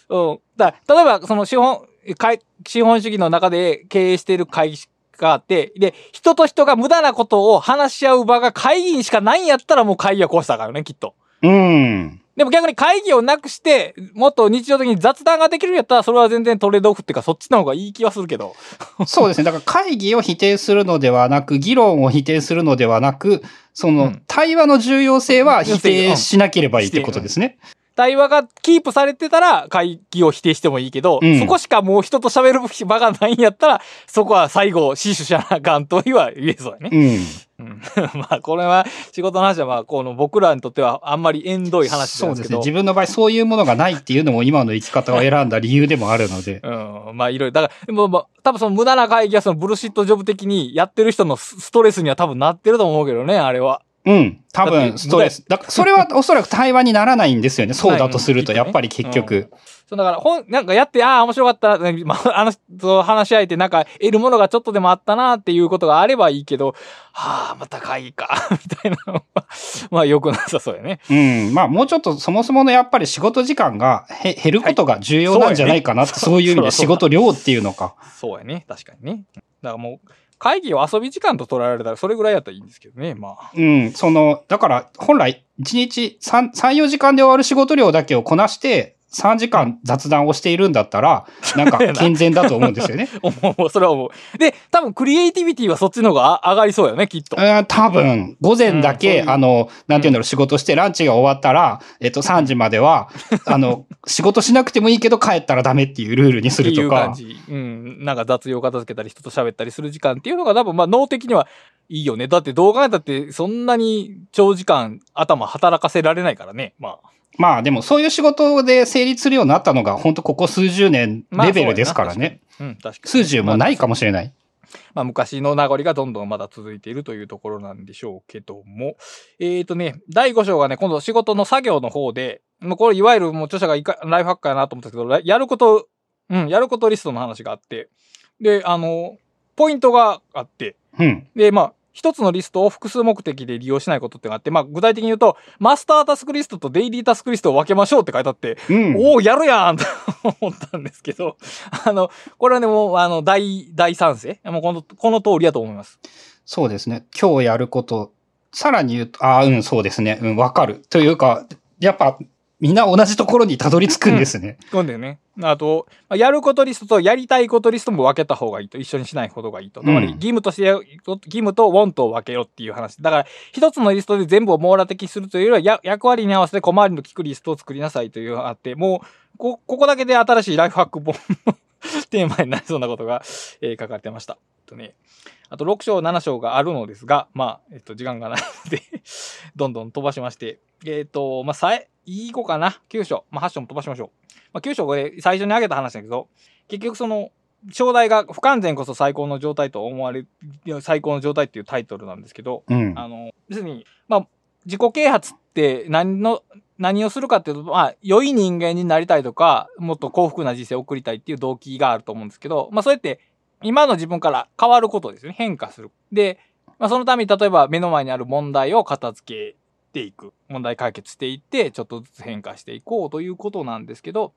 うん。だ例えばその資本、会資本主義の中で経営している会議があって、で、人と人が無駄なことを話し合う場が会議にしかないんやったらもう会議は壊したからね、きっと。うん。でも逆に会議をなくして、もっと日常的に雑談ができるんやったら、それは全然トレードオフっていうか、そっちの方がいい気はするけど。そうですね。だから会議を否定するのではなく、議論を否定するのではなく、そのうん対話の重要性は否定しなければいいってことですね。対話がキープされてたら会議を否定してもいいけど、うんそこしかもう人と喋る場がないんやったら、そこは最後死守しなあかんとは言えそうやね。うん。うん、まあこれは仕事の話はまあこの僕らにとってはあんまり縁遠い話そうんですね。なですけど。自分の場合そういうものがないっていうのも今の生き方を選んだ理由でもあるので。うん、まあいろいろ。だから、でもまあ、多分その無駄な会議はそのブルシットジョブ的にやってる人のスストレスには多分なってると思うけどね、あれは。うん。多分てストレス。だからそれはおそらく対話にならないんですよね。そうだとすると、やっぱり結局。そうだから、本、なんかやって、ああ、面白かったな、まあ、あの人話し合えて、なんか得るものがちょっとでもあったなっていうことがあればいいけど、はあ、また会議か、みたいなのは、まあ良くなさそうやね。うん。まあもうちょっとそもそものやっぱり仕事時間がへ減ることが重要なんじゃないかなって、はいそういう意味で仕事量っていうのか。そうやね。確かにね。だからもう、会議を遊び時間と捉えられたら、それぐらいやったらいいんですけどね、まあ。うん、その、だから、本来、1日3、3、4時間で終わる仕事量だけをこなして、3時間雑談をしているんだったら、なんか健全だと思うんですよね。思う、それは思う。で、多分クリエイティビティはそっちの方があ上がりそうよね、きっと。うん多分、午前だけ、うんあの、なんていうんだろう、仕事して、ランチが終わったら、えっと、3時までは、あの、仕事しなくてもいいけど帰ったらダメっていうルールにするとか。いう感じ。うん。なんか雑用片付けたり、人と喋ったりする時間っていうのが多分、まあ脳的にはいいよね。だって動画だってそんなに長時間頭働かせられないからね。まあ。まあでも、そういう仕事で成立するようになったのが、本当ここ数十年まあレベルですからね。そうん、確かに。数十もないかもしれない。まあ、昔の名残がどんどんまだ続いているというところなんでしょうけども。えーとね、第5章がね、今度仕事の作業の方で、もうこれいわゆるもう著者がいかライフハッカーやなと思ったけど、やること、うん、やることリストの話があって、で、あの、ポイントがあって、うん。で、まあ、一つのリストを複数目的で利用しないことってのがあって、まあ、具体的に言うと、マスタータスクリストとデイリータスクリストを分けましょうって書いてあって、うん。おお、やるやんと思ったんですけど、あの、これはね、もう、あの、大、大賛成もうこの、この通りやと思います。そうですね。今日やること、さらに言うと、ああ、うん、そうですね。うん、わかる。というか、やっぱ、みんな同じところにたどり着くんですね。そうだよね。あと、まあやることリストとやりたいことリストも分けた方がいいと。一緒にしないことがいいと。つまり、うん義務としてや、義務とウォントを分けろっていう話。だから、一つのリストで全部を網羅的にするというよりは、や役割に合わせて小回りの利くリストを作りなさいというあって、もう、こ、ここだけで新しいライフハック本の テーマになりそうなことが、えー書かれてました。えっとね。あと6章、7章があるのですが、まあ、えっと、時間がないので、どんどん飛ばしまして、えっと、まあ、さえ、いい子かな ?9 章。まあ、8章も飛ばしましょう。まあ、9章これ最初に挙げた話だけど、結局その、正代が不完全こそ最高の状態と思われ最高の状態っていうタイトルなんですけど、うん。あの、要するに、まあ、自己啓発って何の、何をするかっていうと、まあ、良い人間になりたいとか、もっと幸福な人生を送りたいっていう動機があると思うんですけど、まあ、それって、今の自分から変わることですよね。変化する。で、まあ、そのために例えば目の前にある問題を片付けていく。問題解決していって、ちょっとずつ変化していこうということなんですけど、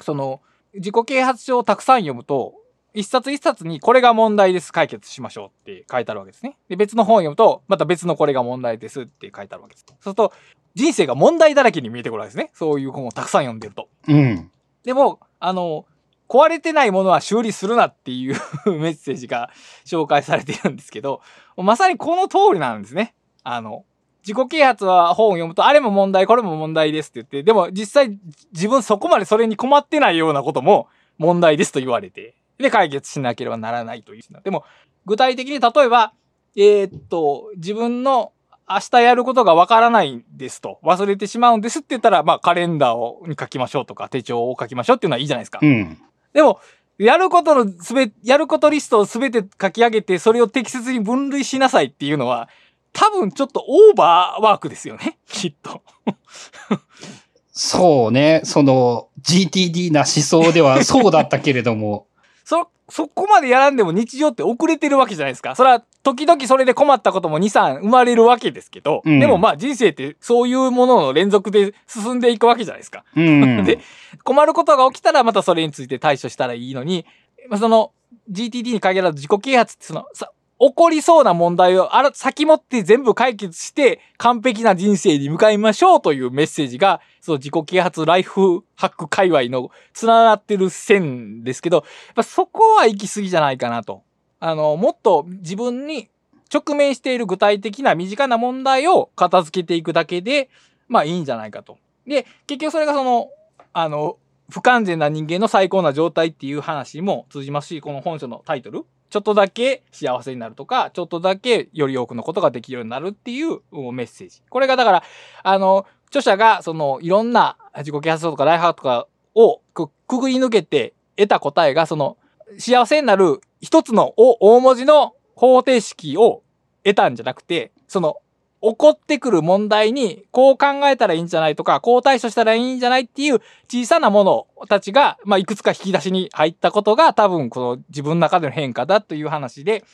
その、自己啓発書をたくさん読むと、一冊一冊にこれが問題です、解決しましょうって書いてあるわけですね。で、別の本を読むと、また別のこれが問題ですって書いてあるわけです。そうすると、人生が問題だらけに見えてくるわけですね。そういう本をたくさん読んでると。うん。でも、あの、壊れてないものは修理するなっていう メッセージが紹介されているんですけど、まさにこの通りなんですね。あの、自己啓発は本を読むと、あれも問題、これも問題ですって言って、でも実際自分そこまでそれに困ってないようなことも問題ですと言われて、で、解決しなければならないという。でも、具体的に例えば、えーっと、自分の明日やることがわからないんですと、忘れてしまうんですって言ったら、まあカレンダーをに書きましょうとか、手帳を書きましょうっていうのはいいじゃないですか。うん。でも、やることのすべ、やることリストをすべて書き上げて、それを適切に分類しなさいっていうのは、多分ちょっとオーバーワークですよね。きっと。そうね。その、GTD な思想ではそうだったけれども。そ、そこまでやらんでも日常って遅れてるわけじゃないですか。それは、時々それで困ったことも2、3生まれるわけですけど、うんでもまあ人生ってそういうものの連続で進んでいくわけじゃないですか。うん。で、困ることが起きたらまたそれについて対処したらいいのに、まあその GTD に限らず自己啓発ってその、さ起こりそうな問題をあら先もって全部解決して完璧な人生に向かいましょうというメッセージが、その自己啓発ライフハック界隈の繋がってる線ですけど、やっぱそこは行き過ぎじゃないかなと。あの、もっと自分に直面している具体的な身近な問題を片付けていくだけで、まあいいんじゃないかと。で、結局それがその、あの、不完全な人間の最高な状態っていう話も通じますし、この本書のタイトル、ちょっとだけ幸せになるとか、ちょっとだけより多くのことができるようになるっていうメッセージ。これがだから、あの、著者がそのいろんな自己啓発書とかライフハックとかをくくぐり抜けて得た答えが、その幸せになる一つの大文字の方程式を得たんじゃなくて、その起こってくる問題にこう考えたらいいんじゃないとか、こう対処したらいいんじゃないっていう小さなものたちが、まあ、いくつか引き出しに入ったことが多分この自分の中での変化だという話で、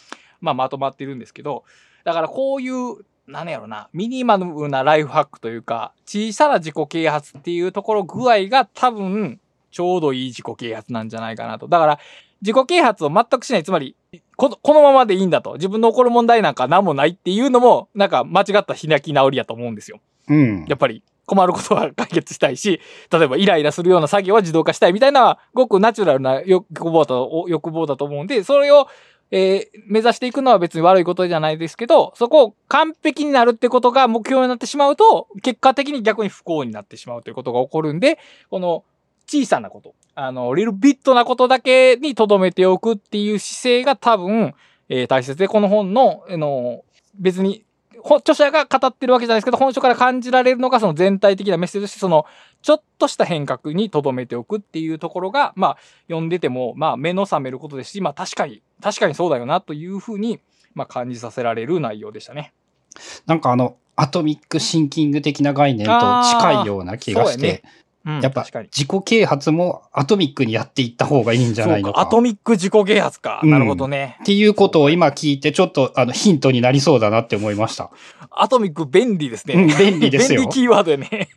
まあ、まとまってるんですけど、だからこういう、何やろな、ミニマムなライフハックというか、小さな自己啓発っていうところ具合が多分、ちょうどいい自己啓発なんじゃないかなと。だから、自己啓発を全くしない。つまり、このこのままでいいんだと。自分の起こる問題なんか何もないっていうのも、なんか間違った開き直りやと思うんですよ。うん。やっぱり困ることは解決したいし、例えばイライラするような作業は自動化したいみたいな、ごくナチュラルな欲望だと、欲望だと思うんで、それを、えー目指していくのは別に悪いことじゃないですけど、そこを完璧になるってことが目標になってしまうと、結果的に逆に不幸になってしまうということが起こるんで、この小さなこと、あの、リルビットなことだけに留めておくっていう姿勢が多分、えー大切で、この本の、あの、別にほ著者が語ってるわけじゃないですけど、本書から感じられるのがその全体的なメッセージとして、その、ちょっとした変革に留めておくっていうところが、まあ、読んでても、まあ、目の覚めることですし、まあ、確かに、確かにそうだよなというふうに、まあ、感じさせられる内容でしたね。なんかあの、アトミックシンキング的な概念と近いような気がしあーそうやねて、うん、やっぱ。自己啓発もアトミックにやっていった方がいいんじゃないのか。アトミック自己啓発か。うんなるほどね。っていうことを今聞いて、ちょっとあのヒントになりそうだなって思いました。アトミック便利ですね。うん便利ですよ 便利キーワードやね。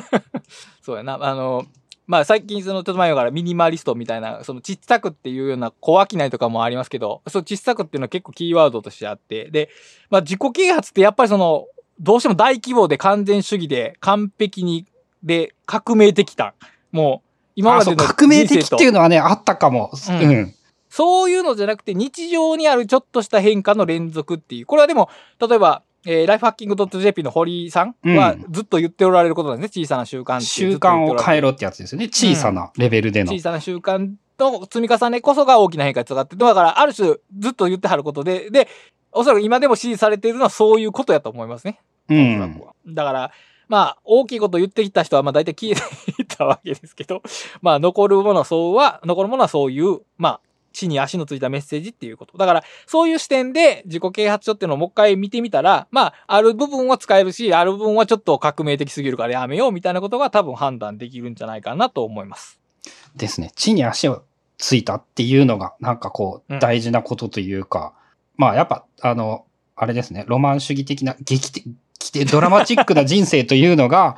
そうやな。あの、まあ最近そのちょっと前からミニマリストみたいな、その小さくっていうような小商いとかもありますけど、その小さくっていうのは結構キーワードとしてあって、で、まあ自己啓発ってやっぱりその、どうしても大規模で完全主義で完璧に、で、革命的た。もう、今までの革命的っていうのはね、あったかも。ううんん。そういうのじゃなくて、日常にあるちょっとした変化の連続っていう。これはでも、例えば、えー、ライフハッキング .jp の堀さんはうんずっと言っておられることなんですね。小さな習慣習慣を変えろ。ろってやつですよね。小さなレベルでの。小さな習慣の積み重ねこそが大きな変化につながって、だから、ある種、ずっと言ってはることで、で、おそらく今でも支持されているのはそういうことやと思いますね。うんだから、まあ、大きいこと言ってきた人は、まあ、大体消いったわけですけど、まあ、残るものはそうは、残るものはそういう、まあ、地に足のついたメッセージっていうこと。だから、そういう視点で自己啓発書っていうのをもう一回見てみたら、まあ、ある部分は使えるし、ある部分はちょっと革命的すぎるからやめようみたいなことが多分判断できるんじゃないかなと思います。ですね。地に足をついたっていうのが、なんかこうんう、大事なことというか、まあやっぱ、あの、あれですね、ロマン主義的な、劇的、ドラマチックな人生というのが、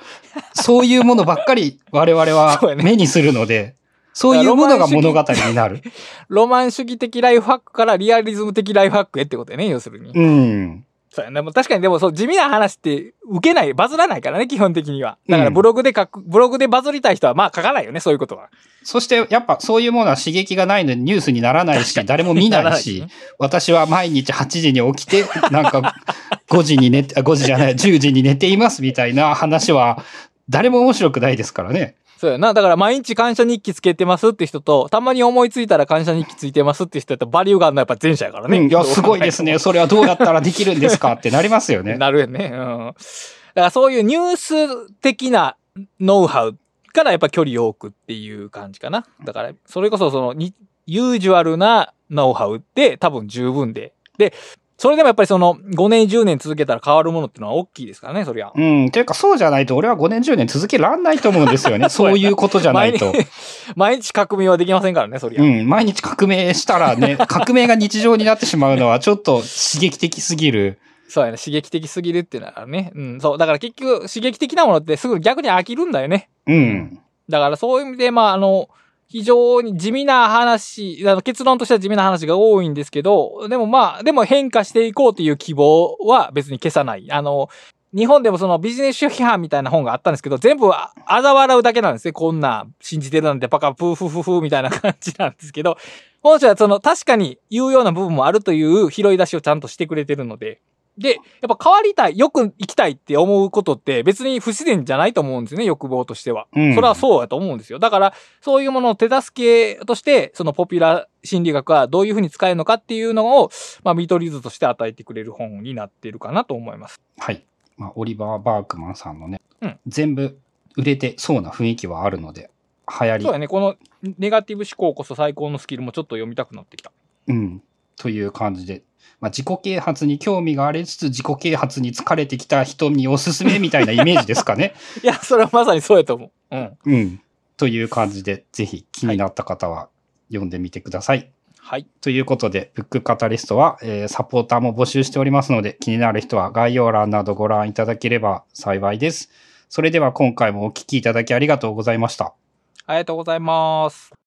そういうものばっかり我々は目にするので、そういうものが物語になる。ロマン主義的ライフハックからリアリズム的ライフハックへってことやね、要するに。うん。そうやね。確かにでもそう、地味な話って受けない、バズらないからね、基本的には。だからうんブログで書く、ブログでバズりたい人はまあ書かないよね、そういうことは。そして、やっぱそういうものは刺激がないのでニュースにならないし、誰も見ないし、私は毎日8時に起きて、なんか 5時に寝て、あ5時じゃない、10時に寝ていますみたいな話は、誰も面白くないですからね。そうやな。だから毎日感謝日記つけてますって人と、たまに思いついたら感謝日記ついてますって人やったらバリューがあるのはやっぱ前者やからね。うん、いや、すごいですね。それはどうやったらできるんですかってなりますよね。なるよね。うん。だからそういうニュース的なノウハウからやっぱ距離を置くっていう感じかな。だから、それこそそのに、ユージュアルなノウハウって多分十分で。で、それでもやっぱりその5年、10年続けたら変わるものってのは大きいですからね、そりゃ。うん。ていうか、そうじゃないと、俺は5年、10年続けらんないと思うんですよね。そういうことじゃないと。毎日 毎日革命はできませんからね、そりゃ。うん。毎日革命したらね、革命が日常になってしまうのは、ちょっと刺激的すぎる。そうやね。刺激的すぎるっていうのはね。うん、そう。だから結局、刺激的なものってすぐ逆に飽きるんだよね。うん。だからそういう意味で、まあ、あの、非常に地味な話、あの結論としては地味な話が多いんですけど、でもまあ、でも変化していこうという希望は別に消さない。あの、日本でもそのビジネス批判みたいな本があったんですけど、全部あ嘲笑うだけなんですね。こんな信じてるなんてバカプーフフフみたいな感じなんですけど、本書はその確かに言うような部分もあるという拾い出しをちゃんとしてくれてるので、で、やっぱ変わりたい、よく生きたいって思うことって別に不自然じゃないと思うんですよね、欲望としては。うんそれはそうやと思うんですよ。だから、そういうものを手助けとして、そのポピュラー心理学はどういうふうに使えるのかっていうのを、まあ、見取り図として与えてくれる本になっているかなと思います。はい。まあ、オリバー・バークマンさんのね、うん全部売れてそうな雰囲気はあるので、流行りそうやね、このネガティブ思考こそ最高のスキルもちょっと読みたくなってきた。うん。という感じで、まあ、自己啓発に興味がありつつ、自己啓発に疲れてきた人におすすめみたいなイメージですかね。いや、それはまさにそうやと思う。うん。うん。という感じで、ぜひ気になった方は読んでみてください。はい。ということで、ブックカタリストは、えーサポーターも募集しておりますので、気になる人は概要欄などご覧いただければ幸いです。それでは今回もお聞きいただきありがとうございました。ありがとうございます。